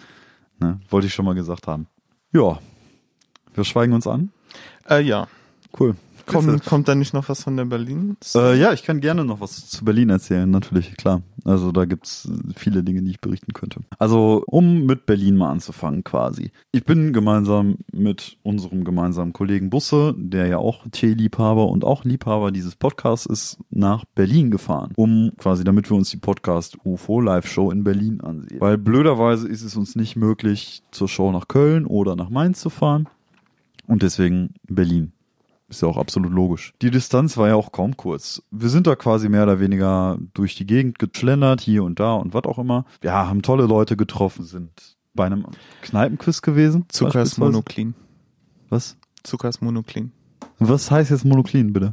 Ne? Wollte ich schon mal gesagt haben. Ja. Wir schweigen uns an. Äh, ja. Cool. Kommt, kommt da nicht noch was von der Berlin? Äh, ja, ich kann gerne noch was zu Berlin erzählen, natürlich, klar. Also da gibt's viele Dinge, die ich berichten könnte. Also, um mit Berlin mal anzufangen quasi. Ich bin gemeinsam mit unserem gemeinsamen Kollegen Busse, der ja auch Teeliebhaber und auch Liebhaber dieses Podcasts ist, nach Berlin gefahren, um quasi, damit wir uns die Podcast UFO Live Show in Berlin ansehen. Weil blöderweise ist es uns nicht möglich, zur Show nach Köln oder nach Mainz zu fahren. Und deswegen Berlin. Ist ja auch absolut logisch. Die Distanz war ja auch kaum kurz. Wir sind da quasi mehr oder weniger durch die Gegend geschlendert, hier und da und was auch immer. Ja, haben tolle Leute getroffen, sind bei einem Kneipenquiz gewesen. Zucker ist. Monoklin. Was? Zucker ist Monoklin. Was heißt jetzt Monoklin, bitte?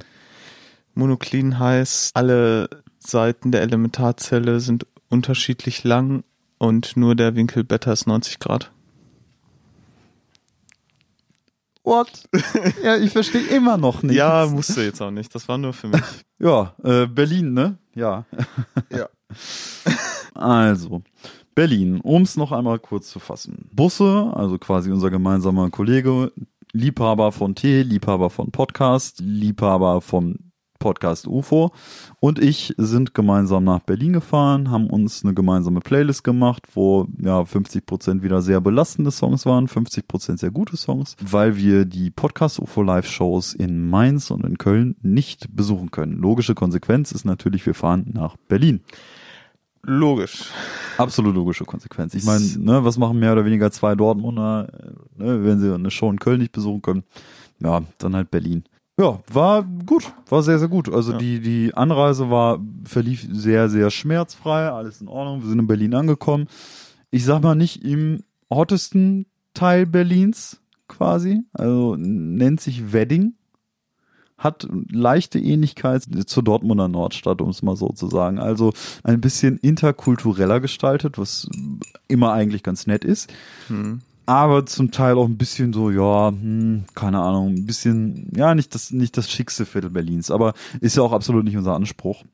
Monoklin heißt, alle Seiten der Elementarzelle sind unterschiedlich lang und nur der Winkel Beta ist 90 Grad. What? ja, ich verstehe immer noch nicht. Ja, musst du jetzt auch nicht. Das war nur für mich. Ja, äh, Berlin, ne? Ja. Ja. Also, Berlin, um es noch einmal kurz zu fassen. Busse, also quasi unser gemeinsamer Kollege, Liebhaber von Tee, Liebhaber von Podcast, Liebhaber von Podcast UFO und ich sind gemeinsam nach Berlin gefahren, haben uns eine gemeinsame Playlist gemacht, wo ja 50% wieder sehr belastende Songs waren, 50% sehr gute Songs, weil wir die Podcast UFO Live Shows in Mainz und in Köln nicht besuchen können. Logische Konsequenz ist natürlich, wir fahren nach Berlin. Logisch. Absolut logische Konsequenz. Ich meine, ne, was machen mehr oder weniger zwei Dortmunder, äh, ne, wenn sie eine Show in Köln nicht besuchen können? Ja, dann halt Berlin. Ja, war gut, war sehr, sehr gut. Also Ja. die, die Anreise war, verlief sehr, sehr schmerzfrei, alles in Ordnung. Wir sind in Berlin angekommen. Ich sag mal nicht im hottesten Teil Berlins quasi, also nennt sich Wedding. Hat leichte Ähnlichkeit zur Dortmunder Nordstadt, um es mal so zu sagen. Also ein bisschen interkultureller gestaltet, was immer eigentlich ganz nett ist Hm. Aber zum Teil auch ein bisschen so, ja, hm, keine Ahnung, ein bisschen, ja, nicht das, nicht das schickste Viertel Berlins, aber ist ja auch absolut nicht unser Anspruch.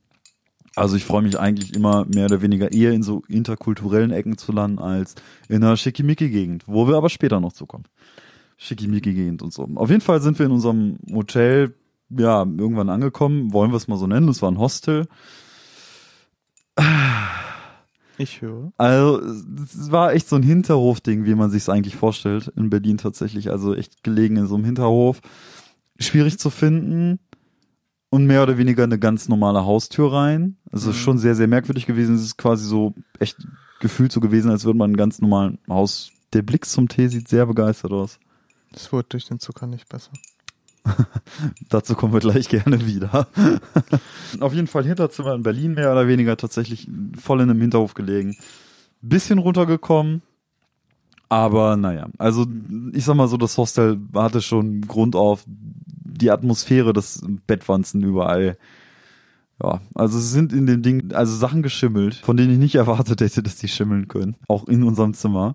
Also ich freue mich eigentlich immer mehr oder weniger eher in so interkulturellen Ecken zu landen als in einer Schickimicki-Gegend, wo wir aber später noch zukommen. Schickimicki-Gegend und so. Auf jeden Fall sind wir in unserem Hotel, ja, irgendwann angekommen, wollen wir es mal so nennen, es war ein Hostel. Ich höre. Also, es war echt so ein Hinterhofding, wie man sich es eigentlich vorstellt, in Berlin tatsächlich. Also echt gelegen in so einem Hinterhof. Schwierig zu finden und mehr oder weniger eine ganz normale Haustür rein. Also schon sehr, sehr merkwürdig gewesen. Es ist quasi so echt gefühlt so gewesen, als würde man einen ganz normalen Haus. Der Blick zum Tee sieht sehr begeistert aus. Das wurde durch den Zucker nicht besser. Dazu kommen wir gleich gerne wieder. Auf jeden Fall Hinterzimmer in Berlin mehr oder weniger tatsächlich voll in einem Hinterhof gelegen. Bisschen runtergekommen. Aber naja, also ich sag mal so, das Hostel hatte schon Grund auf die Atmosphäre des Bettwanzen überall. Ja, also es sind in dem Ding also Sachen geschimmelt, von denen ich nicht erwartet hätte, dass die schimmeln können. Auch in unserem Zimmer.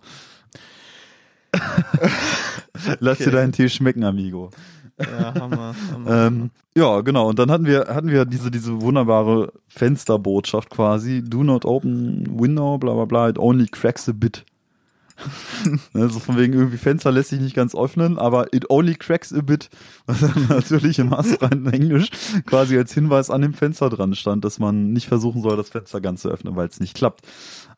Lass dir Okay. deinen Tee schmecken, Amigo. Ja, Hammer. Hammer. Ähm, ja, genau. Und dann hatten wir, hatten wir diese, diese wunderbare Fensterbotschaft quasi. Do not open window, bla, bla, bla. It only cracks a bit. also von wegen irgendwie Fenster lässt sich nicht ganz öffnen, aber it only cracks a bit. Was dann natürlich im astreinen Englisch quasi als Hinweis an dem Fenster dran stand, dass man nicht versuchen soll, das Fenster ganz zu öffnen, weil es nicht klappt.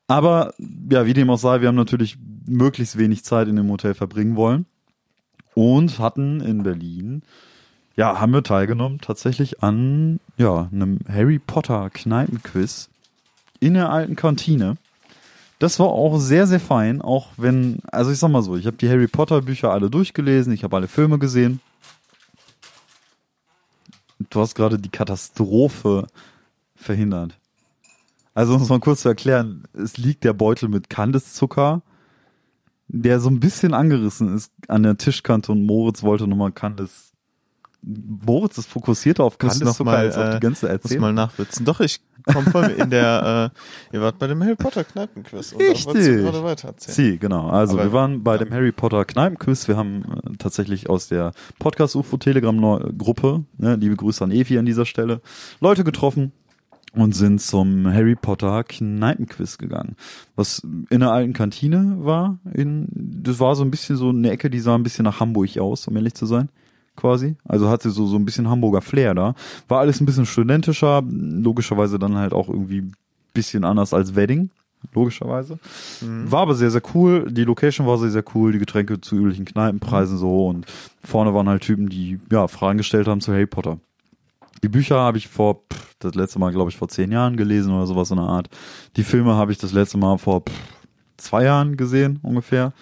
Aber ja, wie dem auch sei, wir haben natürlich möglichst wenig Zeit in dem Hotel verbringen wollen und hatten in Berlin ja, haben wir teilgenommen tatsächlich an ja, einem Harry Potter Kneipenquiz in der alten Kantine. Das war auch sehr, sehr fein, auch wenn, also ich sag mal so, ich habe die Harry Potter Bücher alle durchgelesen, ich habe alle Filme gesehen. Du hast gerade die Katastrophe verhindert. Also um es mal kurz zu erklären, es liegt der Beutel mit Kandiszucker, der so ein bisschen angerissen ist an der Tischkante und Moritz wollte nochmal Kandis. Moritz ist fokussierter auf Muss noch Kandiszucker mal, als auf äh, die ganze Muss Erzählung. mal nachwitzen. Doch, ich komme voll in der, äh, ihr wart bei dem Harry Potter Kneipenquiz. Richtig. gerade weiter erzählen. Sie, genau. Also Aber- wir waren bei dem Harry Potter Kneipenquiz. Wir haben äh, tatsächlich aus der Podcast UFO Telegram Gruppe, ne, liebe Grüße an Evi an dieser Stelle, Leute getroffen und sind zum Harry Potter Kneipenquiz gegangen. Was in der alten Kantine war, in, das war so ein bisschen so eine Ecke, die sah ein bisschen nach Hamburg aus, um ehrlich zu sein. Quasi. Also hatte so, so ein bisschen Hamburger Flair da. War alles ein bisschen studentischer, logischerweise dann halt auch irgendwie ein bisschen anders als Wedding. Logischerweise. War aber sehr, sehr cool. Die Location war sehr, sehr cool. Die Getränke zu üblichen Kneipenpreisen so. Und vorne waren halt Typen, die ja Fragen gestellt haben zu Harry Potter. Die Bücher habe ich vor, pff, das letzte Mal, glaube ich, vor zehn Jahren gelesen oder sowas in der Art. Die Filme habe ich das letzte Mal vor pff, zwei Jahren gesehen, ungefähr.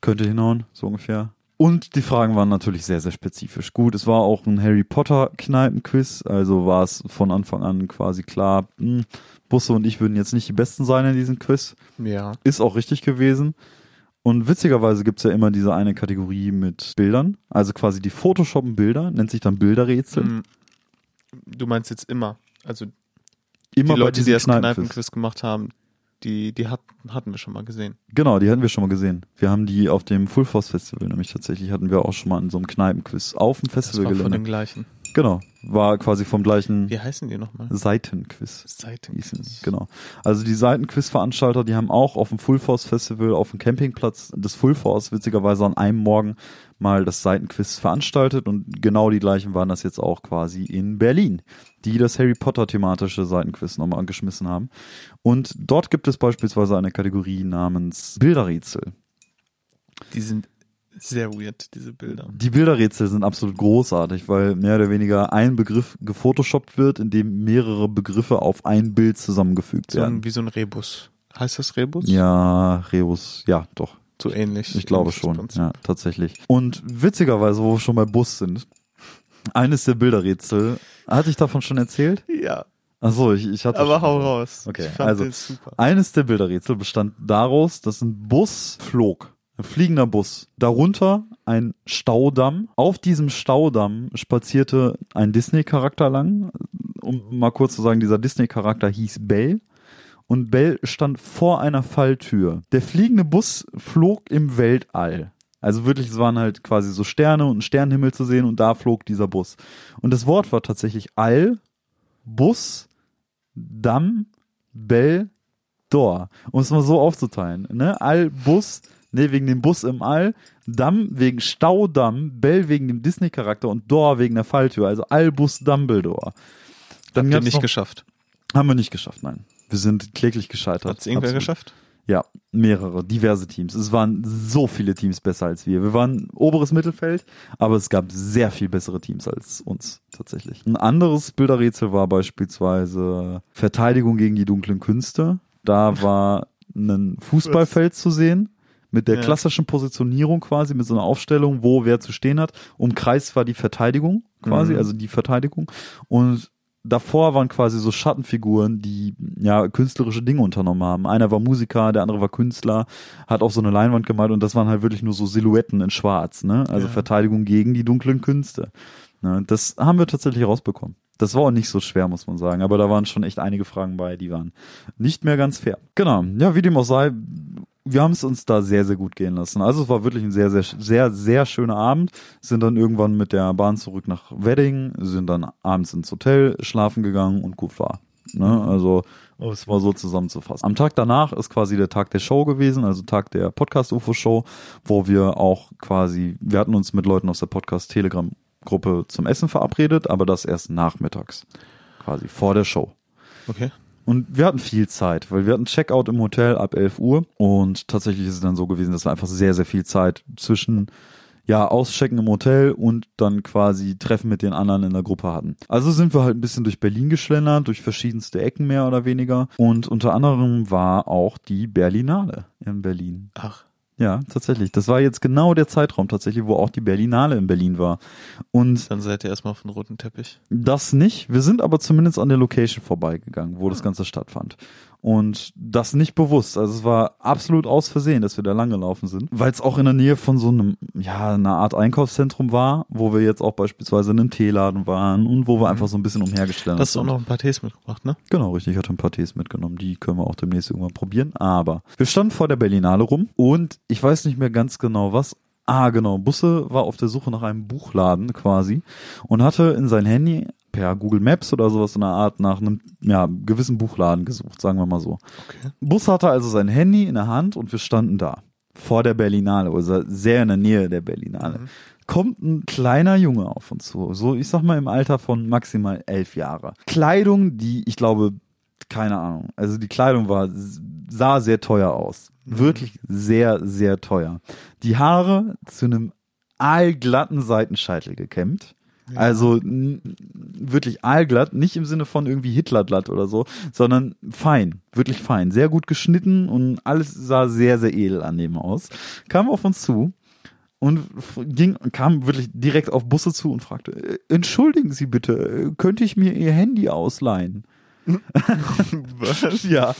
Könnte hinhauen, so ungefähr. Und die Fragen waren natürlich sehr, sehr spezifisch. Gut, es war auch ein Harry Potter Kneipenquiz, also war es von Anfang an quasi klar, hm, Busse und ich würden jetzt nicht die Besten sein in diesem Quiz. Ja. Ist auch richtig gewesen. Und witzigerweise gibt's ja immer diese eine Kategorie mit Bildern, also quasi die Photoshoppen Bilder, nennt sich dann Bilderrätsel. Mm, Du meinst jetzt immer. Also Immer die Leute, die das Kneipenquiz. Gemacht haben, die, die hat, hatten wir schon mal gesehen. Genau, die hatten wir schon mal gesehen. Wir haben die auf dem Full Force Festival nämlich tatsächlich hatten wir auch schon mal in so einem Kneipenquiz auf dem Das war von den gleichen. Genau. War quasi vom gleichen Wie heißen die nochmal? Seitenquiz. Seiten. hießen. Genau. Also die Seitenquiz-Veranstalter, die haben auch auf dem Full Force Festival, auf dem Campingplatz des Full Force witzigerweise an einem Morgen mal das Seitenquiz veranstaltet und genau die gleichen waren das jetzt auch quasi in Berlin, die das Harry Potter thematische Seitenquiz nochmal angeschmissen haben. Und dort gibt es beispielsweise eine Kategorie namens Bilderrätsel. Die sind sehr weird, diese Bilder. Die Bilderrätsel sind absolut großartig, weil mehr oder weniger ein Begriff gefotoshoppt wird, in dem mehrere Begriffe auf ein Bild zusammengefügt So werden. ein, wie so ein Rebus. Heißt das Rebus? Ja, Rebus, ja, doch. So ähnlich. Ich glaube schon, ja, tatsächlich. Und witzigerweise, wo wir schon bei Bus sind, eines der Bilderrätsel, hatte ich davon schon erzählt? Ja, Ach so, ich, ich hatte aber hau raus. Okay, ich fand also-. Eines der Bilderrätsel bestand daraus, dass ein Bus flog. Ein fliegender Bus. Darunter ein Staudamm. Auf diesem Staudamm spazierte ein Disney-Charakter lang. Um mal kurz zu sagen, dieser Disney-Charakter hieß Bell. Und Bell stand vor einer Falltür. Der fliegende Bus flog im Weltall. Also wirklich, es waren halt quasi so Sterne und ein Sternenhimmel zu sehen und da flog dieser Bus. Und das Wort war tatsächlich All, Bus, Damm, Bell, Door. Um es mal so aufzuteilen. Ne? All, Bus, ne, wegen dem Bus im All, Damm wegen Staudamm, Bell wegen dem Disney-Charakter und Door wegen der Falltür. Also All, Bus, Dumbledore. Dann Habt ihr nicht noch- geschafft. haben wir nicht geschafft, nein. Wir sind kläglich gescheitert. Hat es irgendwer Absolut. geschafft? Ja, mehrere, diverse Teams. Es waren so viele Teams besser als wir. Wir waren oberes Mittelfeld, aber es gab sehr viel bessere Teams als uns tatsächlich. Ein anderes Bilderrätsel war beispielsweise Verteidigung gegen die dunklen Künste. Da war ein Fußballfeld zu sehen mit der Ja. klassischen Positionierung quasi, mit so einer Aufstellung, wo wer zu stehen hat. Umkreist war die Verteidigung quasi, Mhm. also die Verteidigung. Und davor waren quasi so Schattenfiguren, die ja künstlerische Dinge unternommen haben. Einer war Musiker, der andere war Künstler, hat auf so eine Leinwand gemalt und das waren halt wirklich nur so Silhouetten in Schwarz, ne? Also Ja. Verteidigung gegen die dunklen Künste. Ne? Das haben wir tatsächlich rausbekommen. Das war auch nicht so schwer, muss man sagen. Aber da waren schon echt einige Fragen bei, die waren nicht mehr ganz fair. Genau. Ja, wie dem auch sei, wir haben es uns da sehr, sehr gut gehen lassen. Also es war wirklich ein sehr, sehr, sehr, sehr schöner Abend. Sind dann irgendwann mit der Bahn zurück nach Wedding, sind dann abends ins Hotel schlafen gegangen und gut war. Ne? Also um es mal so zusammenzufassen. Am Tag danach ist quasi der Tag der Show gewesen, also Tag der Podcast-UFO-Show, wo wir auch quasi, wir hatten uns mit Leuten aus der Podcast-Telegram-Gruppe zum Essen verabredet, aber das erst nachmittags. Quasi vor der Show. Okay. Und wir hatten viel Zeit, weil wir hatten Checkout im Hotel ab 11 Uhr und tatsächlich ist es dann so gewesen, dass wir einfach sehr, sehr viel Zeit zwischen ja, auschecken im Hotel und dann quasi Treffen mit den anderen in der Gruppe hatten. Also sind wir halt ein bisschen durch Berlin geschlendert, durch verschiedenste Ecken mehr oder weniger. Und unter anderem war auch die Berlinale in Berlin. Ach. Ja, tatsächlich. Das war jetzt genau der Zeitraum tatsächlich, wo auch die Berlinale in Berlin war. Und Dann seid ihr erstmal auf den roten Teppich. das nicht. Wir sind aber zumindest an der Location vorbeigegangen, wo das Ganze stattfand. Und das nicht bewusst. Also es war absolut aus Versehen, dass wir da langgelaufen sind. Weil es auch in der Nähe von so einem, ja, einer Art Einkaufszentrum war, wo wir jetzt auch beispielsweise in einem Teeladen waren und wo wir einfach so ein bisschen umhergeschlendert Hast du auch noch ein paar Tees mitgebracht, ne? Genau, richtig. Ich hatte ein paar Tees mitgenommen. Die können wir auch demnächst irgendwann probieren. Aber wir standen vor der Berlinale rum und ich weiß nicht mehr ganz genau was. Ah, genau. Busse war auf der Suche nach einem Buchladen quasi und hatte in sein Handy per Google Maps oder sowas in der Art nach einem ja, gewissen Buchladen gesucht, sagen wir mal so. Okay. Bus hatte also sein Handy in der Hand und wir standen da. Vor der Berlinale, also sehr in der Nähe der Berlinale. Kommt ein kleiner Junge auf uns zu. So, ich sag mal im Alter von maximal elf Jahre. Kleidung, die, ich glaube, keine Ahnung. Also die Kleidung war, sah sehr teuer aus. Wirklich sehr, sehr teuer. Die Haare zu einem aalglatten Seitenscheitel gekämmt. Also wirklich aalglatt, nicht im Sinne von irgendwie Hitlerglatt oder so, sondern fein, wirklich fein, sehr gut geschnitten und alles sah sehr, sehr edel an dem aus. Kam auf uns zu und ging, kam wirklich direkt auf Busse zu und fragte, "Äh, entschuldigen Sie bitte, könnte ich mir Ihr Handy ausleihen? ja,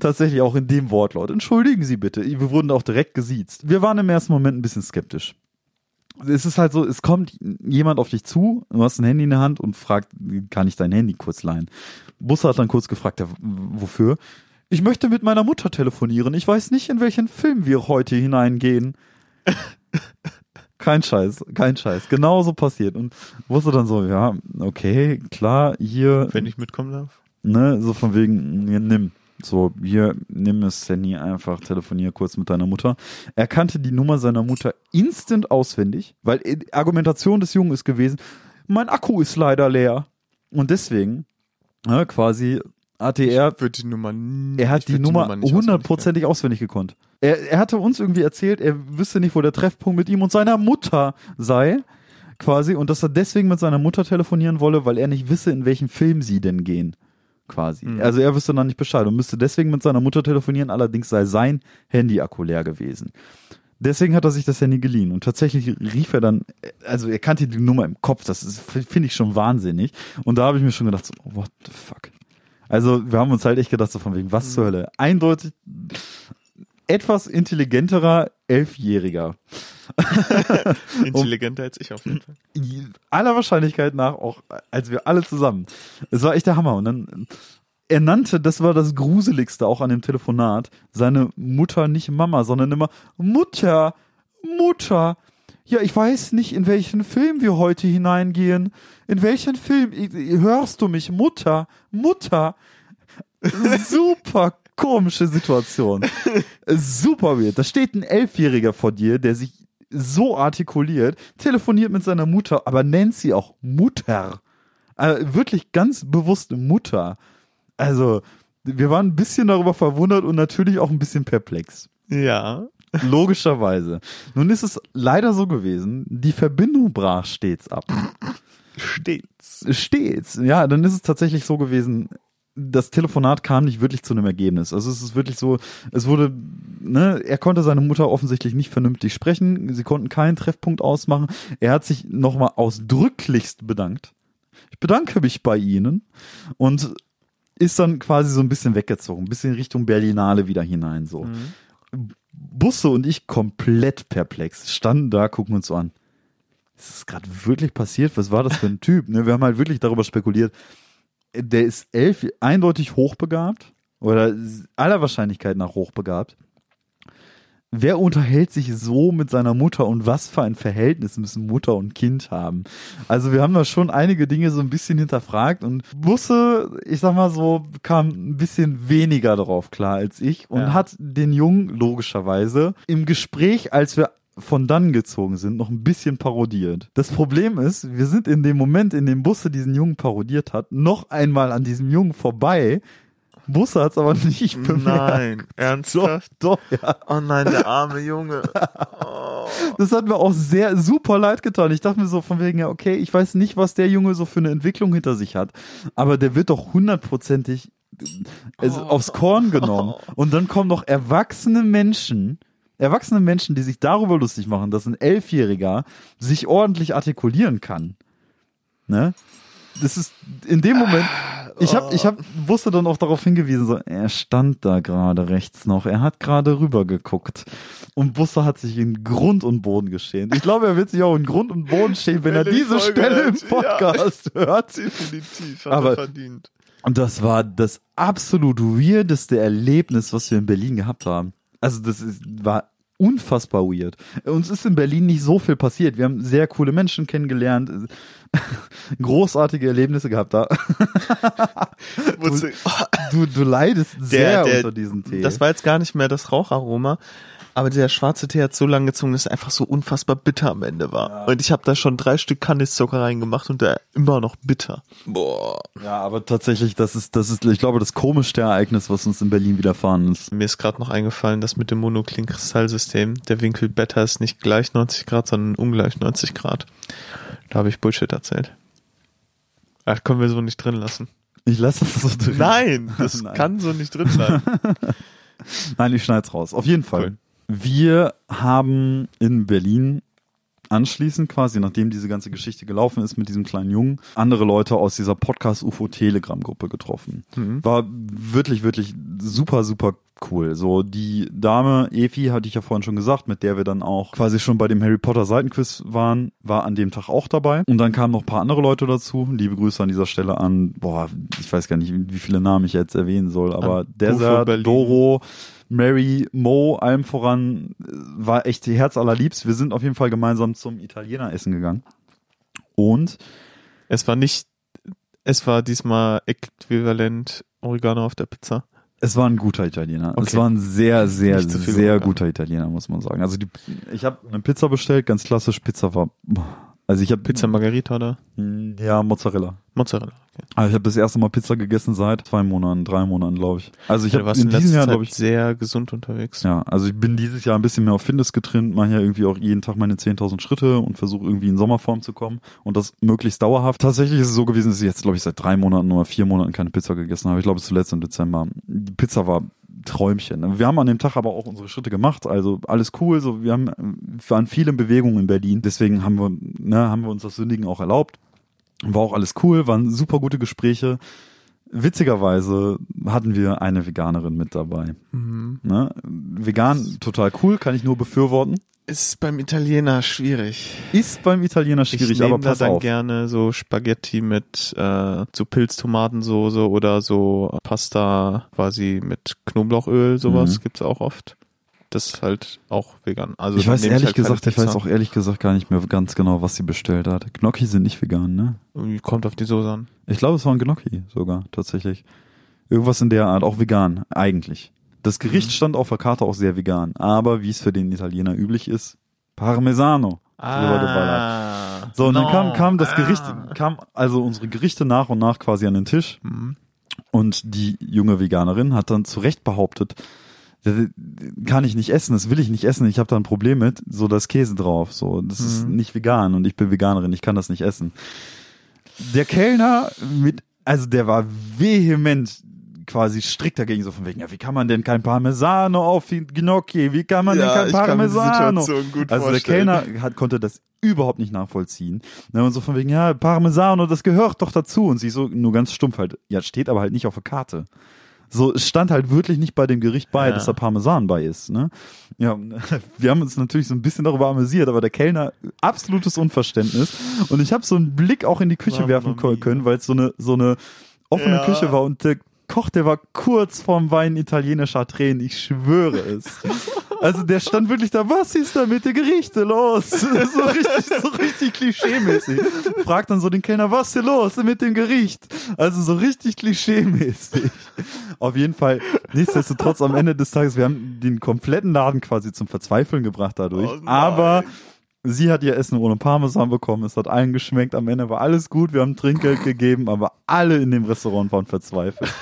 tatsächlich auch in dem Wortlaut. Entschuldigen Sie bitte. Wir wurden auch direkt gesiezt. Wir waren im ersten Moment ein bisschen skeptisch. Es ist halt so, es kommt jemand auf dich zu, du hast ein Handy in der Hand und fragt, kann ich dein Handy kurz leihen? Bus hat dann kurz gefragt, ja, wofür? Ich möchte mit meiner Mutter telefonieren. Ich weiß nicht, in welchen Film wir heute hineingehen. Kein Scheiß, kein Scheiß. Genau so passiert. Und wusste dann so, ja, okay, klar, hier, Wenn ich mitkommen darf. ne, so von wegen, nimm. So, hier, nimm es, Sandy, einfach telefonier kurz mit deiner Mutter. Er kannte die Nummer seiner Mutter instant auswendig, weil äh, Argumentation des Jungen ist gewesen, mein Akku ist leider leer. Und deswegen, ne, quasi, er Wird die Nummer er hat die Nummer hundertprozentig auswendig gekonnt. Er, er hatte uns irgendwie erzählt, er wüsste nicht, wo der Treffpunkt mit ihm und seiner Mutter sei, quasi, und dass er deswegen mit seiner Mutter telefonieren wolle, weil er nicht wisse, in welchen Film sie denn gehen, quasi. Also er wüsste dann nicht Bescheid und müsste deswegen mit seiner Mutter telefonieren, allerdings sei sein Handy-Akku leer gewesen. Deswegen hat er sich das Handy geliehen und tatsächlich rief er dann, also er kannte die Nummer im Kopf, das finde ich schon wahnsinnig. Und da habe ich mir schon gedacht, so, what the fuck. Also wir haben uns halt echt gedacht, so von wegen, was zur Hölle. Eindeutig etwas intelligenterer Elfjähriger. Intelligenter als ich auf jeden Fall. Aller Wahrscheinlichkeit nach auch als wir alle zusammen. Es war echt der Hammer. Und dann, er nannte, das war das Gruseligste auch an dem Telefonat, seine Mutter nicht Mama, sondern immer Mutter, Mutter. Ja, ich weiß nicht, in welchen Film wir heute hineingehen. In welchen Film? Hörst du mich? Mutter, Mutter. Super komische Situation. Super weird. Da steht ein Elfjähriger vor dir, der sich so artikuliert, telefoniert mit seiner Mutter, aber nennt sie auch Mutter. Also wirklich ganz bewusst Mutter. Also, wir waren ein bisschen darüber verwundert und natürlich auch ein bisschen perplex. Ja. Logischerweise. Nun ist es leider so gewesen, die Verbindung brach stets ab. Stets. Stets. Ja, dann ist es tatsächlich so gewesen, das Telefonat kam nicht wirklich zu einem Ergebnis. Also es ist wirklich so, es wurde, ne, er konnte seine Mutter offensichtlich nicht vernünftig sprechen. Sie konnten keinen Treffpunkt ausmachen. Er hat sich nochmal ausdrücklichst bedankt. Ich bedanke mich bei Ihnen und ist dann quasi so ein bisschen weggezogen, ein bisschen Richtung Berlinale wieder hinein, so. Busse und ich komplett perplex, standen da, gucken uns so an. Ist das gerade wirklich passiert? Was war das für ein Typ? Ne, wir haben halt wirklich darüber spekuliert. Der ist elf, eindeutig hochbegabt oder aller Wahrscheinlichkeit nach hochbegabt. Wer unterhält sich so mit seiner Mutter und was für ein Verhältnis müssen Mutter und Kind haben? Also wir haben da schon einige Dinge so ein bisschen hinterfragt und Busse, ich sag mal so, kam ein bisschen weniger darauf klar als ich und Ja. hat den Jungen logischerweise im Gespräch, als wir von dann gezogen sind, noch ein bisschen parodiert. Das Problem ist, wir sind in dem Moment, in dem Busse diesen Jungen parodiert hat, noch einmal an diesem Jungen vorbei. Busse hat es aber nicht bemerkt. Nein, Doch, ernsthaft? doch, ja. Oh nein, der arme Junge. Das hat mir auch sehr super leid getan. Ich dachte mir so von wegen, ja, okay, ich weiß nicht, was der Junge so für eine Entwicklung hinter sich hat, aber der wird doch hundertprozentig also aufs Korn genommen. Und dann kommen noch erwachsene Menschen, erwachsene Menschen, die sich darüber lustig machen, dass ein Elfjähriger sich ordentlich artikulieren kann. Ne? Das ist in dem Moment, ich habe ich hab, wusste dann auch darauf hingewiesen, so, er stand da gerade rechts noch, er hat gerade rüber geguckt. Und Buster hat sich in Grund und Boden geschämt. Ich glaube, er wird sich auch in Grund und Boden schämen, wenn er Wenn er die diese Folge Stelle im hört, ja. Podcast hört. Definitiv, hat Aber- er verdient. Und das war das absolut weirdeste Erlebnis, was wir in Berlin gehabt haben. Also das ist, war unfassbar weird. Uns ist in Berlin nicht so viel passiert. Wir haben sehr coole Menschen kennengelernt, großartige Erlebnisse gehabt da. Wusste- Du, du leidest sehr Der- der- unter diesem Tee. Das war jetzt gar nicht mehr das Raucharoma, aber der schwarze Tee hat so lang gezogen, dass er einfach so unfassbar bitter am Ende war. Und ich habe da schon drei Stück Kandiszucker reingemacht und der immer noch bitter. Boah. ja, aber tatsächlich, das ist, das ist, ich glaube, das komischste Ereignis, was uns in Berlin widerfahren ist. Mir ist gerade noch eingefallen, dass mit dem Monoklin-Kristallsystem der Winkel Beta ist nicht gleich 90 Grad, sondern ungleich 90 Grad. Da habe ich Bullshit erzählt. Das können wir so nicht drin lassen. Ich lasse das so drin. Nein, das Nein. kann so nicht drin bleiben. Nein, ich schneid's raus. Auf jeden Fall. Cool. Wir haben in Berlin anschließend quasi, nachdem diese ganze Geschichte gelaufen ist mit diesem kleinen Jungen, andere Leute aus dieser Podcast UFO Telegram Gruppe getroffen. War wirklich, wirklich super, super cool. So die Dame Efi hatte ich ja vorhin schon gesagt, mit der wir dann auch quasi schon bei dem Harry Potter Seitenquiz waren, war an dem Tag auch dabei. Und dann kamen noch ein paar andere Leute dazu. Liebe Grüße an dieser Stelle an, boah, ich weiß gar nicht, wie viele Namen ich jetzt erwähnen soll, aber An Desert. Doro, Mary, Mo, allem voran, äh, war echt die Herz allerliebst. Wir sind auf jeden Fall gemeinsam zum Italiener essen gegangen. Und Es war nicht, es war diesmal äquivalent Oregano auf der Pizza. es war ein guter Italiener. Es Okay. war ein sehr, sehr, sehr Oregano. guter Italiener, muss man sagen. Also die, ich habe eine Pizza bestellt, ganz klassisch. Pizza war, also ich habe Pizza Margarita oder ja Mozzarella. Mozzarella. Okay. Also ich habe das erste Mal Pizza gegessen seit zwei Monaten, drei Monaten, glaube ich. Also ich Ja, habe in diesem Jahr, glaube ich, sehr gesund unterwegs. ja, also ich bin dieses Jahr ein bisschen mehr auf Fitness getrimmt, mache ja irgendwie auch jeden Tag meine 10.000 Schritte und versuche irgendwie in Sommerform zu kommen und das möglichst dauerhaft. Tatsächlich ist es so gewesen, dass ich jetzt, glaube ich, seit drei Monaten oder vier Monaten keine Pizza gegessen habe. Ich glaube, zuletzt im Dezember. Die Pizza war Träumchen. Wir haben an dem Tag aber auch unsere Schritte gemacht, also alles cool. So, wir haben, waren viel in Bewegung in Berlin, deswegen haben wir, ne, haben wir uns das Sündigen auch erlaubt. War auch alles cool, waren super gute Gespräche. Witzigerweise hatten wir eine Veganerin mit dabei. Mhm. Ne? Vegan total cool, kann ich nur befürworten. Ist beim Italiener schwierig. Ist beim Italiener schwierig, ich aber da pass dann auf. gerne so Spaghetti mit äh, so Pilztomatensoße oder so Pasta quasi mit Knoblauchöl, sowas Mhm. gibt's auch oft. Das ist halt auch vegan. Also Ich weiß ehrlich halt keine gesagt, ich weiß auch ehrlich gesagt gar nicht mehr ganz genau, was sie bestellt hat. Gnocchi sind nicht vegan, ne? Kommt auf die Soße an. Ich glaube, es war ein Gnocchi sogar, tatsächlich. Irgendwas in der Art, auch vegan, eigentlich. Das Gericht Mhm. stand auf der Karte auch sehr vegan, aber wie es für den Italiener üblich ist, Parmesano. geballert. So, und dann kam, kam das Gericht, kam also unsere Gerichte nach und nach quasi an den Tisch. Mhm. Und die junge Veganerin hat dann zu Recht behauptet, "Das kann ich nicht essen, das will ich nicht essen, ich habe da ein Problem mit, so das Käse drauf, so das ist Mhm. nicht vegan und ich bin Veganerin, ich kann das nicht essen. Der Kellner mit, also der war vehement quasi strikt dagegen, so von wegen, ja, wie kann man denn kein Parmesano auf die Gnocchi, wie kann man denn kein Parmesano? Also der Kellner hat, konnte das überhaupt nicht nachvollziehen. Ne, und so von wegen, ja, Parmesano, das gehört doch dazu. Und sie so nur ganz stumpf halt, ja, steht aber halt nicht auf der Karte. So, es stand halt wirklich nicht bei dem Gericht bei, Ja. dass da Parmesan bei ist. Ne? Ja, wir haben uns natürlich so ein bisschen darüber amüsiert, aber der Kellner, absolutes Unverständnis. Und ich habe so einen Blick auch in die Küche Mamma werfen mia. können, weil es so eine, so eine offene Ja. Küche war und der Koch, der war kurz vorm Wein italienischer Tränen, ich schwöre es. Also der stand wirklich da, was ist da mit den Gerichte los? So richtig, so richtig klischeemäßig. Fragt dann so den Kellner, was ist denn los mit dem Gericht? Also so richtig klischeemäßig. Auf jeden Fall, nichtsdestotrotz am Ende des Tages, wir haben den kompletten Laden quasi zum Verzweifeln gebracht dadurch. Oh aber sie hat ihr Essen ohne Parmesan bekommen, es hat allen geschmeckt, am Ende war alles gut, wir haben Trinkgeld gegeben, aber alle in dem Restaurant waren verzweifelt.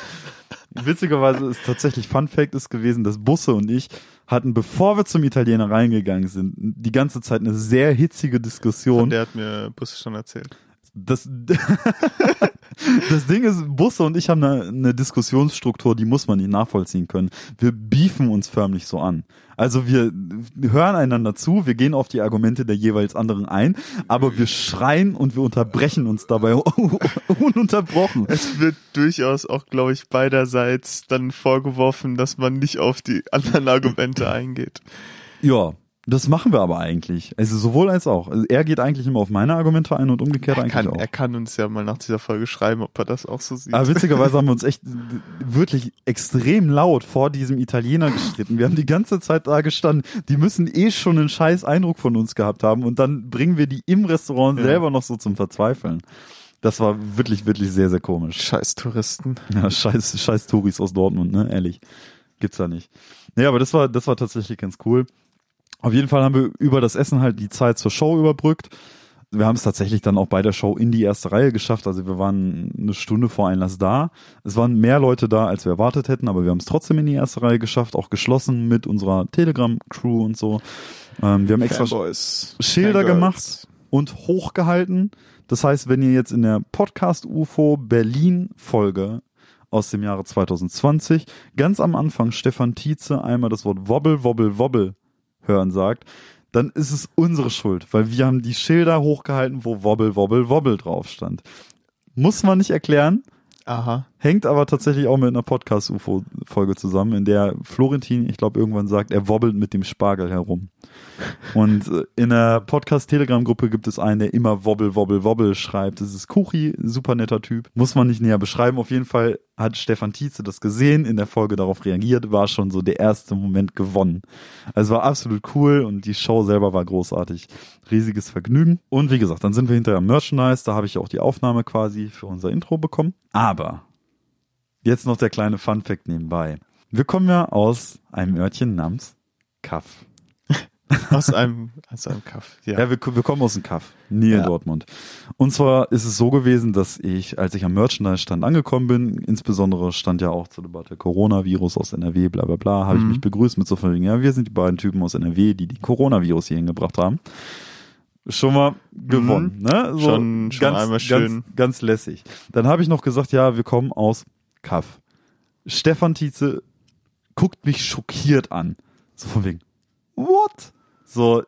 Witzigerweise ist tatsächlich Fun Fact ist gewesen, dass Busse und ich hatten, bevor wir zum Italiener reingegangen sind, die ganze Zeit eine sehr hitzige Von Diskussion. der hat mir Bus schon erzählt. Das, das Ding ist, Busse und ich haben eine, eine Diskussionsstruktur, die muss man nicht nachvollziehen können. Wir beefen uns förmlich so an. Also wir hören einander zu, wir gehen auf die Argumente der jeweils anderen ein, aber wir schreien und wir unterbrechen uns dabei ununterbrochen. Es wird durchaus auch, glaube ich, beiderseits dann vorgeworfen, dass man nicht auf die anderen Argumente eingeht. Ja, das machen wir aber eigentlich. Also sowohl als auch. Also er geht eigentlich immer auf meine Argumente ein und umgekehrt Er eigentlich kann, auch. er kann uns ja mal nach dieser Folge schreiben, ob er das auch so sieht. Aber witzigerweise haben wir uns echt wirklich extrem laut vor diesem Italiener gestritten. Wir haben die ganze Zeit da gestanden. Die müssen eh schon einen scheiß Eindruck von uns gehabt haben und dann bringen wir die im Restaurant Ja. selber noch so zum Verzweifeln. Das war wirklich, wirklich sehr, sehr komisch. Scheiß Touristen. Ja, scheiß, scheiß Touris aus Dortmund, ne? Ehrlich. Gibt's da nicht. Nee, aber das war, das war tatsächlich ganz cool. Auf jeden Fall haben wir über das Essen halt die Zeit zur Show überbrückt. Wir haben es tatsächlich dann auch bei der Show in die erste Reihe geschafft. Also wir waren eine Stunde vor Einlass da. Es waren mehr Leute da, als wir erwartet hätten, aber wir haben es trotzdem in die erste Reihe geschafft, auch geschlossen mit unserer Telegram-Crew und so. Ähm, wir haben extra Fanboys. Schilder Fangirls. gemacht und hochgehalten. Das heißt, wenn ihr jetzt in der Podcast UFO Berlin Folge aus dem Jahre 2020 ganz am Anfang Stefan Tietze einmal das Wort Wobbel, Wobbel, Wobbel hören sagt, dann ist es unsere Schuld, weil wir haben die Schilder hochgehalten, wo Wobbel, Wobbel, Wobbel drauf stand. Muss man nicht erklären, Aha. Hängt aber tatsächlich auch mit einer Podcast-UFO-Folge zusammen, in der Florentin, ich glaube, irgendwann sagt, er wobbelt mit dem Spargel herum. Und äh, in der Podcast-Telegram-Gruppe gibt es einen, der immer Wobbel, Wobbel, Wobbel schreibt. Das ist Kuchi, super netter Typ. Muss man nicht näher beschreiben. Auf jeden Fall hat Stefan Tietze das gesehen, in der Folge darauf reagiert, war schon so der erste Moment gewonnen. Also war absolut cool und die Show selber war großartig. Riesiges Vergnügen. Und wie gesagt, dann sind wir hinterher am Merchandise. Da habe ich auch die Aufnahme quasi für unser Intro bekommen. Aber Jetzt noch der kleine Fun-Fact nebenbei. Wir kommen ja aus einem Örtchen namens Kaff. Aus einem, aus einem Kaff. Ja. Ja, wir, wir kommen aus dem Kaff, Nähe Ja. Dortmund. Und zwar ist es so gewesen, dass ich, als ich am Merchandise-Stand angekommen bin, insbesondere stand ja auch zur Debatte Coronavirus aus NRW, bla bla bla, habe ich Mhm. mich begrüßt mit so von wegen, ja, wir sind die beiden Typen aus NRW, die die Coronavirus hier hingebracht haben. Schon mal gewonnen, ne? So Mhm. Schon- schon einmal schön. Ganz, ganz lässig. Dann habe ich noch gesagt, ja, wir kommen aus Kaff. Stefan Tietze guckt mich schockiert an. So von wegen, what? So,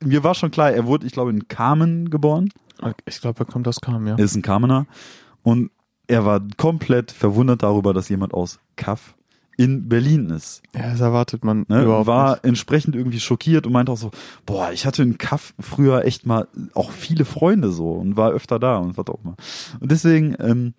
mir war schon klar, er wurde, ich glaube, in Kamen geboren. Ich glaube, er kommt aus Kam, ja. Er ist ein Kamener. Und er war komplett verwundert darüber, dass jemand aus Kaff in Berlin ist. Ja, das erwartet man Ne? überhaupt War nicht. entsprechend irgendwie schockiert und meinte auch so, boah, ich hatte in Kaff früher echt mal auch viele Freunde so und war öfter da und was auch immer. Und deswegen, ähm,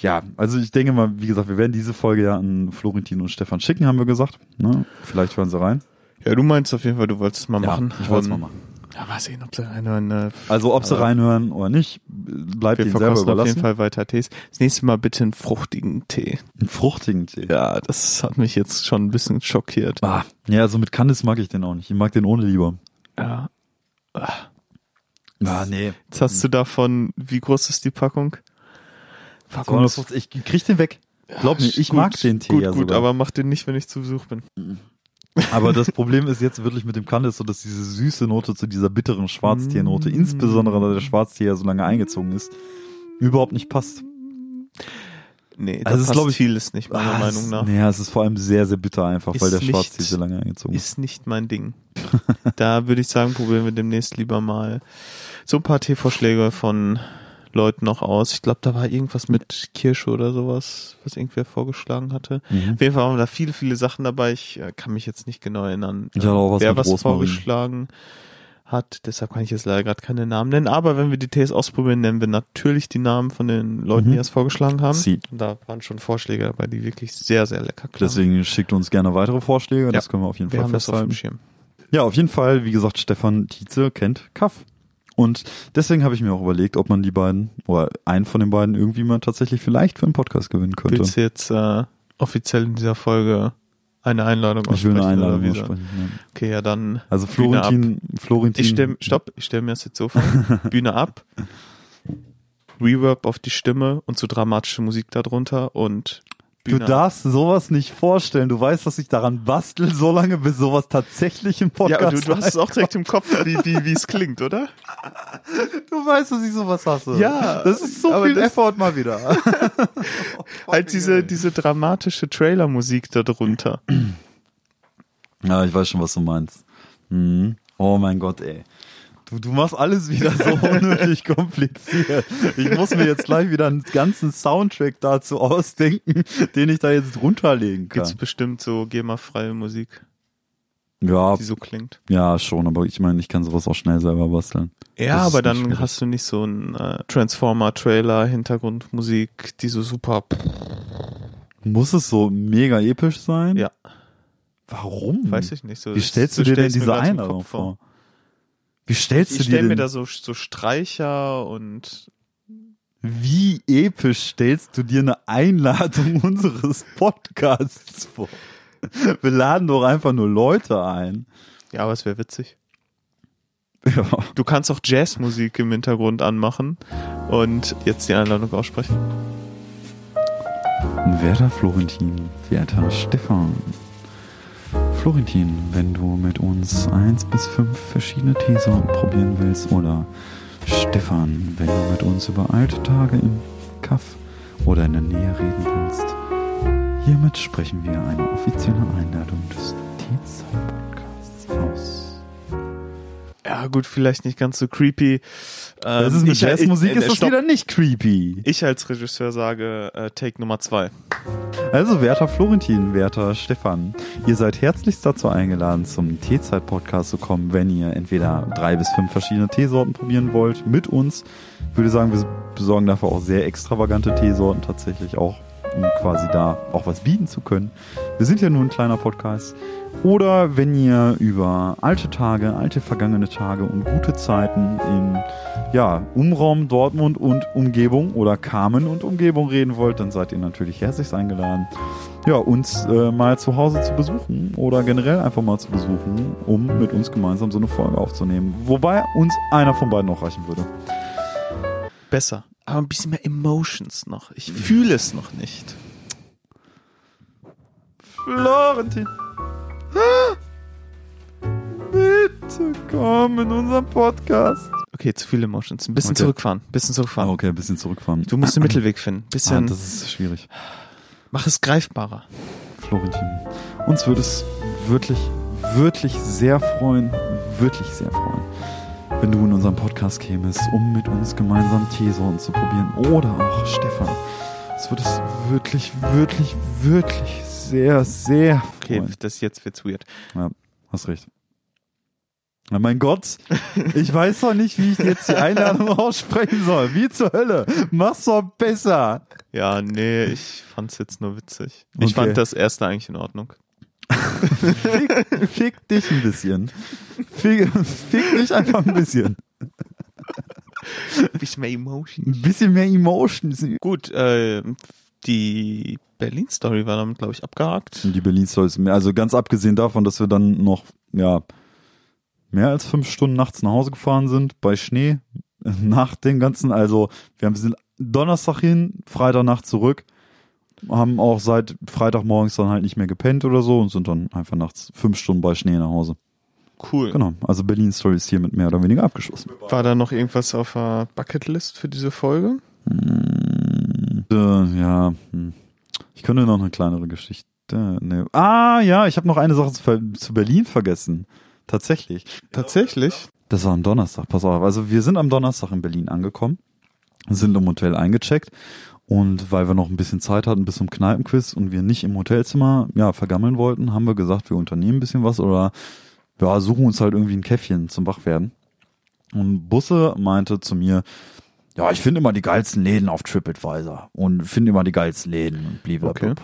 ja, also ich denke mal, wie gesagt, wir werden diese Folge ja an Florentin und Stefan schicken, haben wir gesagt. Ne? Vielleicht hören sie rein. Ja, du meinst auf jeden Fall, du wolltest es mal Ja, machen. ich wollte es Ähm, mal machen. Ja, mal sehen, ob sie reinhören. Äh, Also ob sie aber reinhören oder nicht, bleibt ihnen selber verkosten auf überlassen. jeden Fall weiter Tees. Das nächste Mal bitte einen fruchtigen Tee. Einen fruchtigen Tee. Ja, das hat mich jetzt schon ein bisschen schockiert. Ah, ja, also mit Candice mag ich den auch nicht. Ich mag den ohne lieber. Ja. Ah, nee. Jetzt hast du davon, wie groß ist die Packung? Packung ist- 250, ich krieg den weg. Glaub mir, ich gut, mag den Tee Gut, ja gut, sogar. aber mach den nicht, wenn ich zu Besuch bin. Aber das Problem ist jetzt wirklich mit dem Candice so, dass diese süße Note zu dieser bitteren Schwarztiernote, Mm. insbesondere da der Schwarztier ja so lange eingezogen ist, überhaupt nicht passt. Nee, Also da es ist, passt glaub ich- vieles nicht, meiner Ah, Meinung nach. Naja, es ist vor allem sehr, sehr bitter einfach, Ist weil der Schwarztier so lange eingezogen ist. Ist nicht mein Ding. da würde ich sagen, probieren wir demnächst lieber mal so ein paar Teevorschläge von Leuten noch aus. Ich glaube, da war irgendwas mit Kirsche oder sowas, was irgendwer vorgeschlagen hatte. Mhm. Auf jeden Fall waren da viele, viele Sachen dabei. Ich äh, kann mich jetzt nicht genau erinnern, Ich auch was wer was Rosmarin. vorgeschlagen hat. Deshalb kann ich jetzt leider gerade keine Namen nennen. Aber wenn wir die Tees ausprobieren, nennen wir natürlich die Namen von den Leuten, Mhm. die es vorgeschlagen haben. Sie. Und da waren schon Vorschläge dabei, die wirklich sehr, sehr lecker klangen. Deswegen schickt uns gerne weitere Vorschläge, das Ja. können wir auf jeden wir Fall haben das auf dem festhalten. Schirm. Ja, auf jeden Fall, wie gesagt, Stefan Tietze kennt Kaff. Und deswegen habe ich mir auch überlegt, ob man die beiden oder einen von den beiden irgendwie mal tatsächlich vielleicht für einen Podcast gewinnen könnte. Willst du jetzt äh, offiziell in dieser Folge eine Einladung Ich will eine aussprechen, Einladung aussprechen. Ja. Okay, ja dann Also Florentin, Florentin. Ich stell, stopp, ich stelle mir das jetzt so vor. Bühne ab, Reverb auf die Stimme und so dramatische Musik darunter und Bühne ab. darfst sowas nicht vorstellen. Du weißt, dass ich daran bastel, so lange, bis sowas tatsächlich im Podcast Ja, und du, du hast es auch direkt im Kopf, wie, wie, wie es klingt, oder? Du weißt, dass ich sowas hasse. Ja, Das ist so viel Effort mal wieder. Halt diese, diese dramatische Trailer-Musik darunter. Ja, ich weiß schon, was du meinst. Mhm. Oh mein Gott, ey. Du, du machst alles wieder so unnötig kompliziert. Ich muss mir jetzt gleich wieder einen ganzen Soundtrack dazu ausdenken, den ich da jetzt runterlegen Gibt's kann. bestimmt so GEMA-freie Musik, Ja, die so klingt. ja, schon, aber ich meine, ich kann sowas auch schnell selber basteln. Ja, Das aber dann schwierig. hast du nicht so einen äh, Transformer-Trailer, Hintergrundmusik, die so super. Muss es so mega episch sein? Ja. Warum? Weiß ich nicht. So, Wie stellst du dir denn diese Einladung Kopf vor? Wie stellst Ich du dir stelle mir denn, da so, so Streicher und wie episch stellst du dir eine Einladung unseres Podcasts vor? Wir laden doch einfach nur Leute ein. ja, aber es wäre witzig. Ja. Du kannst auch Jazzmusik im Hintergrund anmachen und jetzt die Einladung aussprechen. Werter Florentin, werter Stefan. Florentin, wenn du mit uns eins bis fünf verschiedene Teesorten probieren willst oder Stefan, wenn du mit uns über alte Tage im Kaff oder in der Nähe reden willst, hiermit sprechen wir eine offizielle Einladung des aus. Ja, gut, vielleicht nicht ganz so creepy. Ähm, Das ist mit ich- Jazzmusik ist das stopp. wieder nicht creepy. Ich als Regisseur sage äh, Take Nummer zwei. Also, werter Florentin, werter Stefan, ihr seid herzlichst dazu eingeladen, zum Teezeit-Podcast zu kommen, wenn ihr entweder drei bis fünf verschiedene Teesorten probieren wollt mit uns. Ich würde sagen, wir besorgen dafür auch sehr extravagante Teesorten tatsächlich auch, um quasi da auch was bieten zu können. Wir sind ja nur ein kleiner Podcast. Oder wenn ihr über alte Tage, alte vergangene Tage und gute Zeiten in ja, Umraum Dortmund und Umgebung oder Kamen und Umgebung reden wollt, dann seid ihr natürlich herzlich eingeladen, ja, uns äh, mal zu Hause zu besuchen oder generell einfach mal zu besuchen, um mit uns gemeinsam so eine Folge aufzunehmen. Wobei uns einer von beiden noch reichen würde. Besser. Aber ein bisschen mehr Emotions noch. Ich fühle es noch nicht. Florentin. Bitte komm in unseren Podcast. Okay, zu viele Emotions. Ein bisschen Okay. zurückfahren. Ein bisschen zurückfahren. Ah, okay, ein bisschen zurückfahren. Du musst den Mittelweg finden. Ah, Bisschen, das ist schwierig. mach es greifbarer. Florentin. Uns würde es wirklich, wirklich sehr freuen, wirklich sehr freuen, wenn du in unseren Podcast kämest, um mit uns gemeinsam Teesorten zu probieren. Oder auch Stefan. Es würde es wirklich, wirklich, wirklich sehr, sehr Okay, freuen. das jetzt wird's weird. Ja, hast recht. Ja, mein Gott, ich weiß doch nicht, wie ich jetzt die Einladung aussprechen soll. Wie zur Hölle? Mach's doch besser. Ja, nee, ich fand's jetzt nur witzig. Ich Okay. fand das erste eigentlich in Ordnung. Fick, fick dich ein bisschen. Fick, fick dich einfach ein bisschen. Ein bisschen mehr Emotion. Ein bisschen mehr Emotions. Gut, äh, die Berlin-Story war damit, glaube ich, abgehakt. Die Berlin Stories mehr. Also ganz abgesehen davon, dass wir dann noch, ja, mehr als fünf Stunden nachts nach Hause gefahren sind bei Schnee. Nach dem ganzen, also wir haben- sind Donnerstag hin, Freitagnacht zurück, haben auch seit Freitagmorgens dann halt nicht mehr gepennt oder so und sind dann einfach nachts fünf Stunden bei Schnee nach Hause. Cool. Genau. Also Berlin Story ist hiermit mehr oder weniger abgeschlossen. War da noch irgendwas auf der Bucketlist für diese Folge? Äh, ja, hm. Ich könnte noch eine kleinere Geschichte. Ne. Ah, ja, ich habe noch eine Sache zu, zu Berlin vergessen. Tatsächlich. Tatsächlich? Das war am Donnerstag, pass auf. Also wir sind am Donnerstag in Berlin angekommen, sind im Hotel eingecheckt und weil wir noch ein bisschen Zeit hatten bis zum Kneipenquiz und wir nicht im Hotelzimmer ja vergammeln wollten, haben wir gesagt, wir unternehmen ein bisschen was oder ja, suchen uns halt irgendwie ein Käffchen zum Wachwerden. Und Busse meinte zu mir, ja, ich finde immer die geilsten Läden auf TripAdvisor und finde immer die geilsten Läden und blablabla. Okay.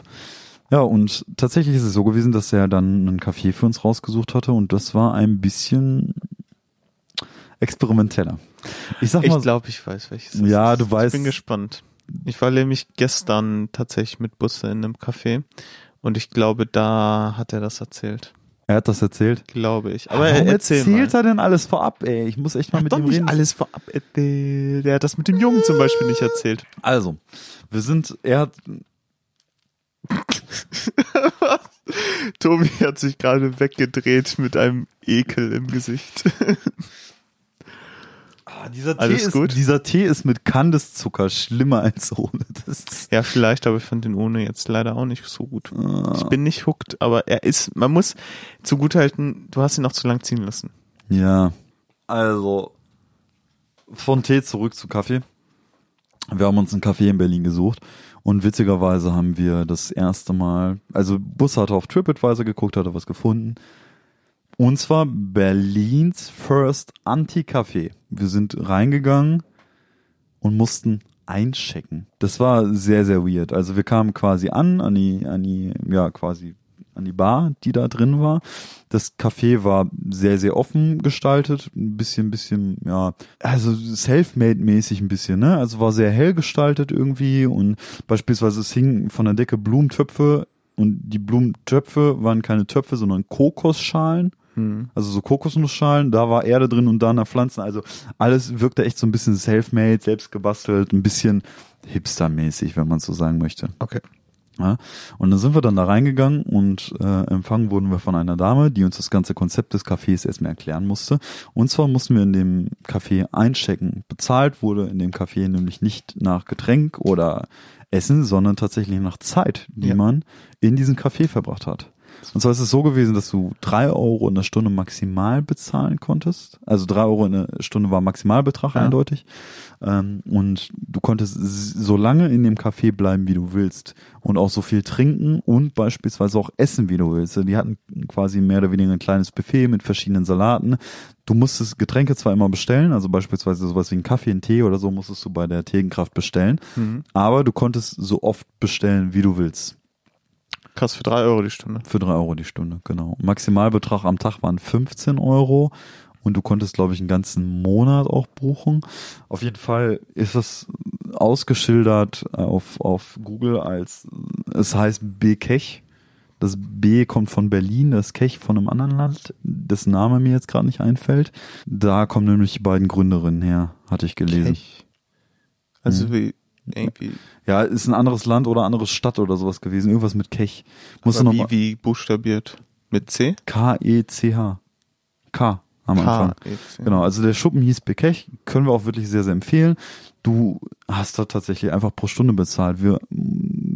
Ja, und tatsächlich ist es so gewesen, dass er dann einen Café für uns rausgesucht hatte und das war ein bisschen experimenteller. Ich sag mal, Ich glaube, ich weiß, welches. es Ja, ist. du weißt- Ich bin gespannt. Ich war nämlich gestern tatsächlich mit Busse in einem Café und ich glaube, da hat er das erzählt. Er hat das erzählt. Glaube ich. Aber Warum er erzähl erzählt mal. er denn alles vorab, ey? Ich muss echt mal Hat mit doch ihm nicht reden. alles vorab erzählt. Der hat das mit dem Jungen zum Beispiel nicht erzählt. Also, wir sind, er hat, Tobi hat sich gerade weggedreht mit einem Ekel im Gesicht. ah, dieser, Tee ist, gut? dieser Tee ist mit Kandiszucker schlimmer als ohne. Ja, vielleicht, aber ich fand den ohne jetzt leider auch nicht so gut. Ah. Ich bin nicht hooked, aber er ist, man muss zugutehalten, du hast ihn noch zu lang ziehen lassen. Ja, also von Tee zurück zu Kaffee. Wir haben uns einen Café in Berlin gesucht und witzigerweise haben wir das erste Mal, also Bus hatte auf TripAdvisor geguckt, hatte was gefunden. Und zwar Berlins First Anti-Café. Wir sind reingegangen und mussten einchecken. Das war sehr, sehr weird. Also wir kamen quasi an, an die, an die, ja, quasi an die Bar, die da drin war. Das Café war sehr, sehr offen gestaltet, ein bisschen, bisschen, ja, also self-made-mäßig ein bisschen, ne? Also war sehr hell gestaltet irgendwie und beispielsweise es hingen von der Decke Blumentöpfe und die Blumentöpfe waren keine Töpfe, sondern Kokosschalen. Also so Kokosnussschalen, da war Erde drin und da nach Pflanzen. Also alles wirkte echt so ein bisschen self-made, selbst gebastelt, ein bisschen hipstermäßig, wenn man so sagen möchte. Okay. Ja, und dann sind wir dann da reingegangen und äh, empfangen wurden wir von einer Dame, die uns das ganze Konzept des Cafés erstmal erklären musste. Und zwar mussten wir in dem Café einchecken. Bezahlt wurde in dem Café nämlich nicht nach Getränk oder Essen, sondern tatsächlich nach Zeit, die Ja. man in diesem Café verbracht hat. Und zwar ist es so gewesen, dass du drei Euro in der Stunde maximal bezahlen konntest. Also drei Euro in der Stunde war Maximalbetrag Ja. eindeutig. Ähm, und du konntest so lange in dem Café bleiben, wie du willst. Und auch so viel trinken und beispielsweise auch essen, wie du willst. Die hatten quasi mehr oder weniger ein kleines Buffet mit verschiedenen Salaten. Du musstest Getränke zwar immer bestellen, also beispielsweise sowas wie einen Kaffee, einen Tee oder so musstest du bei der Tegenkraft bestellen. Aber du konntest so oft bestellen, wie du willst. Krass, für drei Euro die Stunde. Für drei Euro die Stunde, genau. Maximalbetrag am Tag waren 15 Euro und du konntest, glaube ich, einen ganzen Monat auch buchen. Auf jeden Fall ist es ausgeschildert auf, auf Google als, es heißt B-Kech. Das B kommt von Berlin, das Kech von einem anderen Land, dessen Name mir jetzt gerade nicht einfällt. Da kommen nämlich die beiden Gründerinnen her, hatte ich gelesen. Kech. Also wie irgendwie. Ja, ist ein anderes Land oder anderes Stadt oder sowas gewesen. Irgendwas mit Kech. Aber noch mal, wie, wie buchstabiert? Mit C? K-E-C-H. K am Anfang. K-E-C. Genau, also der Schuppen hieß Bekech, können wir auch wirklich sehr, sehr empfehlen. Du hast da tatsächlich einfach pro Stunde bezahlt. Wir,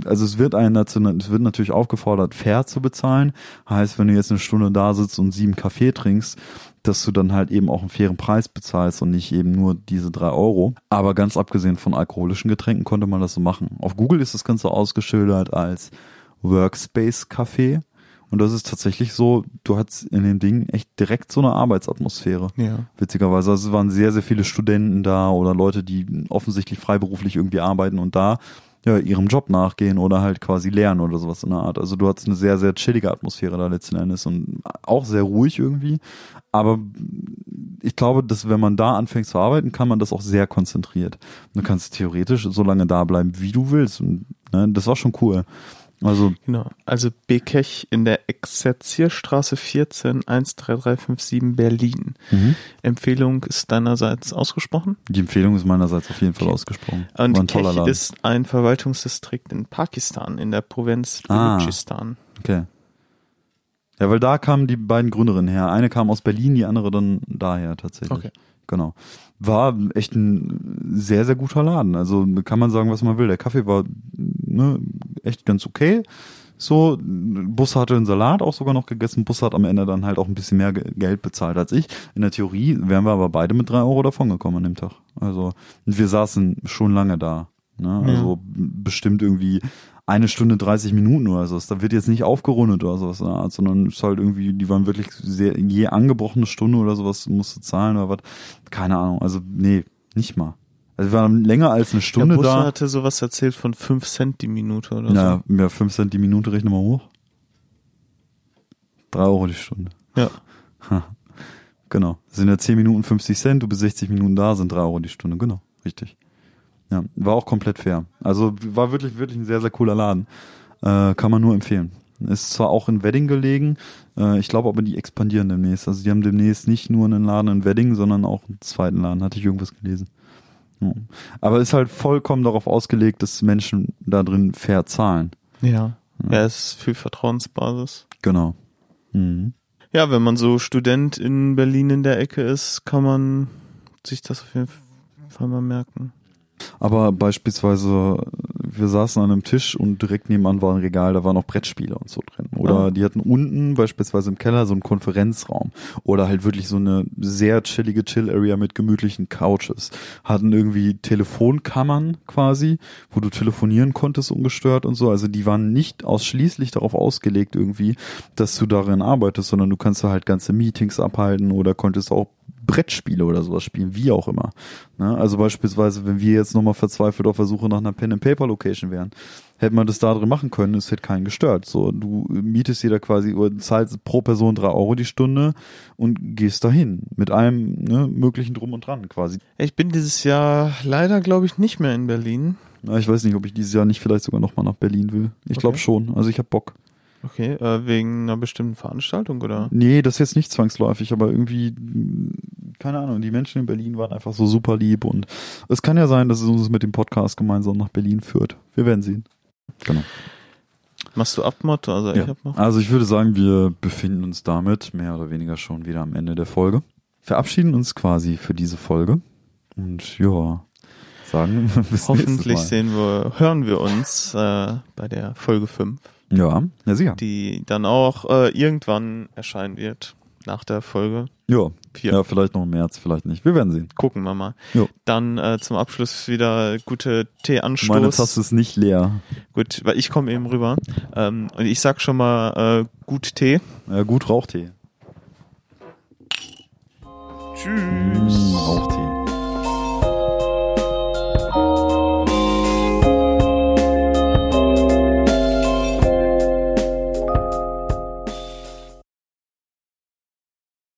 also es wird einen dazu, es wird natürlich aufgefordert, fair zu bezahlen. Heißt, wenn du jetzt eine Stunde da sitzt und sieben Kaffee trinkst, dass du dann halt eben auch einen fairen Preis bezahlst und nicht eben nur diese drei Euro. Aber ganz abgesehen von alkoholischen Getränken konnte man das so machen. Auf Google ist das Ganze ausgeschildert als Workspace Café. Und das ist tatsächlich so, du hattest in dem Ding echt direkt so eine Arbeitsatmosphäre. Ja. Witzigerweise. Also es waren sehr, sehr viele Studenten da oder Leute, die offensichtlich freiberuflich irgendwie arbeiten und da ja, ihrem Job nachgehen oder halt quasi lernen oder sowas in der Art. Also du hattest eine sehr, sehr chillige Atmosphäre da letzten Endes und auch sehr ruhig irgendwie. Aber ich glaube, dass wenn man da anfängt zu arbeiten, kann man das auch sehr konzentriert. Du kannst theoretisch so lange da bleiben, wie du willst. Und ne, das war schon cool. Also Genau. Also Bekech in der Exerzierstraße 14 13357 Berlin. Mhm. Empfehlung ist deinerseits ausgesprochen. die Empfehlung ist meinerseits auf jeden Fall Okay. ausgesprochen. War ein Und toller Kech Laden. ist ein Verwaltungsdistrikt in Pakistan, in der Provinz Ah. Baluchistan. Okay. Ja, weil da kamen die beiden Gründerinnen her. Eine kam aus Berlin, die andere dann daher tatsächlich. Okay. Genau. War echt ein sehr, sehr guter Laden. Also kann man sagen, was man will. Der Kaffee war ne, echt ganz okay. So, Bus hatte einen Salat auch sogar noch gegessen. Bus hat am Ende dann halt auch ein bisschen mehr Ge- Geld bezahlt als ich. In der Theorie wären wir aber beide mit drei Euro davongekommen an dem Tag. Also wir saßen schon lange da. Ne? Also bestimmt irgendwie eine Stunde 30 Minuten oder so. Da wird jetzt nicht aufgerundet oder sowas, Art, sondern es ist halt irgendwie, die waren wirklich sehr, je angebrochene Stunde oder sowas musst du zahlen oder was. Keine Ahnung. Also, nee, nicht mal. Also wir waren länger als eine Stunde Busse da. hatte sowas erzählt von 5 Cent die Minute oder Ja, ja, 5 Cent die Minute, rechne mal hoch. 3 Euro die Stunde. so. Ja. Genau. Das sind ja 10 Minuten 50 Cent, du bist 60 Minuten da, sind 3 Euro die Stunde. Genau, richtig. Ja, war auch komplett fair. Also war wirklich, wirklich ein sehr, sehr cooler Laden. Äh, kann man nur empfehlen. Ist zwar auch in Wedding gelegen, äh, ich glaube aber die expandieren demnächst. Also die haben demnächst nicht nur einen Laden in Wedding, sondern auch einen zweiten Laden, hatte ich irgendwas gelesen. Ja. Aber ist halt vollkommen darauf ausgelegt, dass Menschen da drin fair zahlen. Ja. Ja, es ist viel Vertrauensbasis. Genau. Mhm. Ja, wenn man so Student in Berlin in der Ecke ist, kann man sich das auf jeden Fall mal merken. Aber beispielsweise, wir saßen an einem Tisch und direkt nebenan war ein Regal, da waren noch Brettspiele und so drin. Oder Ah. die hatten unten beispielsweise im Keller so einen Konferenzraum. Oder halt wirklich so eine sehr chillige Chill-Area mit gemütlichen Couches. Hatten irgendwie Telefonkammern quasi, wo du telefonieren konntest ungestört und so. Also die waren nicht ausschließlich darauf ausgelegt irgendwie, dass du darin arbeitest, sondern du kannst da halt ganze Meetings abhalten oder konntest auch Brettspiele oder sowas spielen, wie auch immer. Ne? Also beispielsweise, wenn wir jetzt nochmal verzweifelt auf der Suche nach einer Pen-and-Paper-Location wären, hätte man das da drin machen können, es hätte keinen gestört. So, du mietest da quasi oder zahlst pro Person drei Euro die Stunde und gehst dahin mit allem ne, möglichen drum und dran quasi. Ich bin dieses Jahr leider, glaube ich, nicht mehr in Berlin. Ich weiß nicht, ob ich dieses Jahr nicht vielleicht sogar nochmal nach Berlin will. Ich glaube Okay. schon. Also ich habe Bock. Okay, äh, wegen einer bestimmten Veranstaltung oder? Nee, das ist jetzt nicht zwangsläufig, aber irgendwie, keine Ahnung, die Menschen in Berlin waren einfach so super lieb und es kann ja sein, dass es uns mit dem Podcast gemeinsam nach Berlin führt. Wir werden sehen. Genau. Machst du Abmotto? Also Ja. ich hab noch. Also ich würde sagen, wir befinden uns damit mehr oder weniger schon wieder am Ende der Folge. Verabschieden uns quasi für diese Folge und ja, sagen bis Hoffentlich sehen wir, hören wir uns äh, bei der Folge 5. Ja, ja sicher. die dann auch äh, irgendwann erscheinen wird nach der Folge. Ja. Vier. ja, vielleicht noch im März, vielleicht nicht. Wir werden sehen. Gucken wir mal. Jo. Dann äh, zum Abschluss wieder gute Teeanstoß. Meine Tasse ist nicht leer. Gut, weil ich komme eben rüber. Ähm, und ich sag schon mal äh, gut Tee. Ja, gut Rauchtee. Tschüss. Mm, Rauchtee.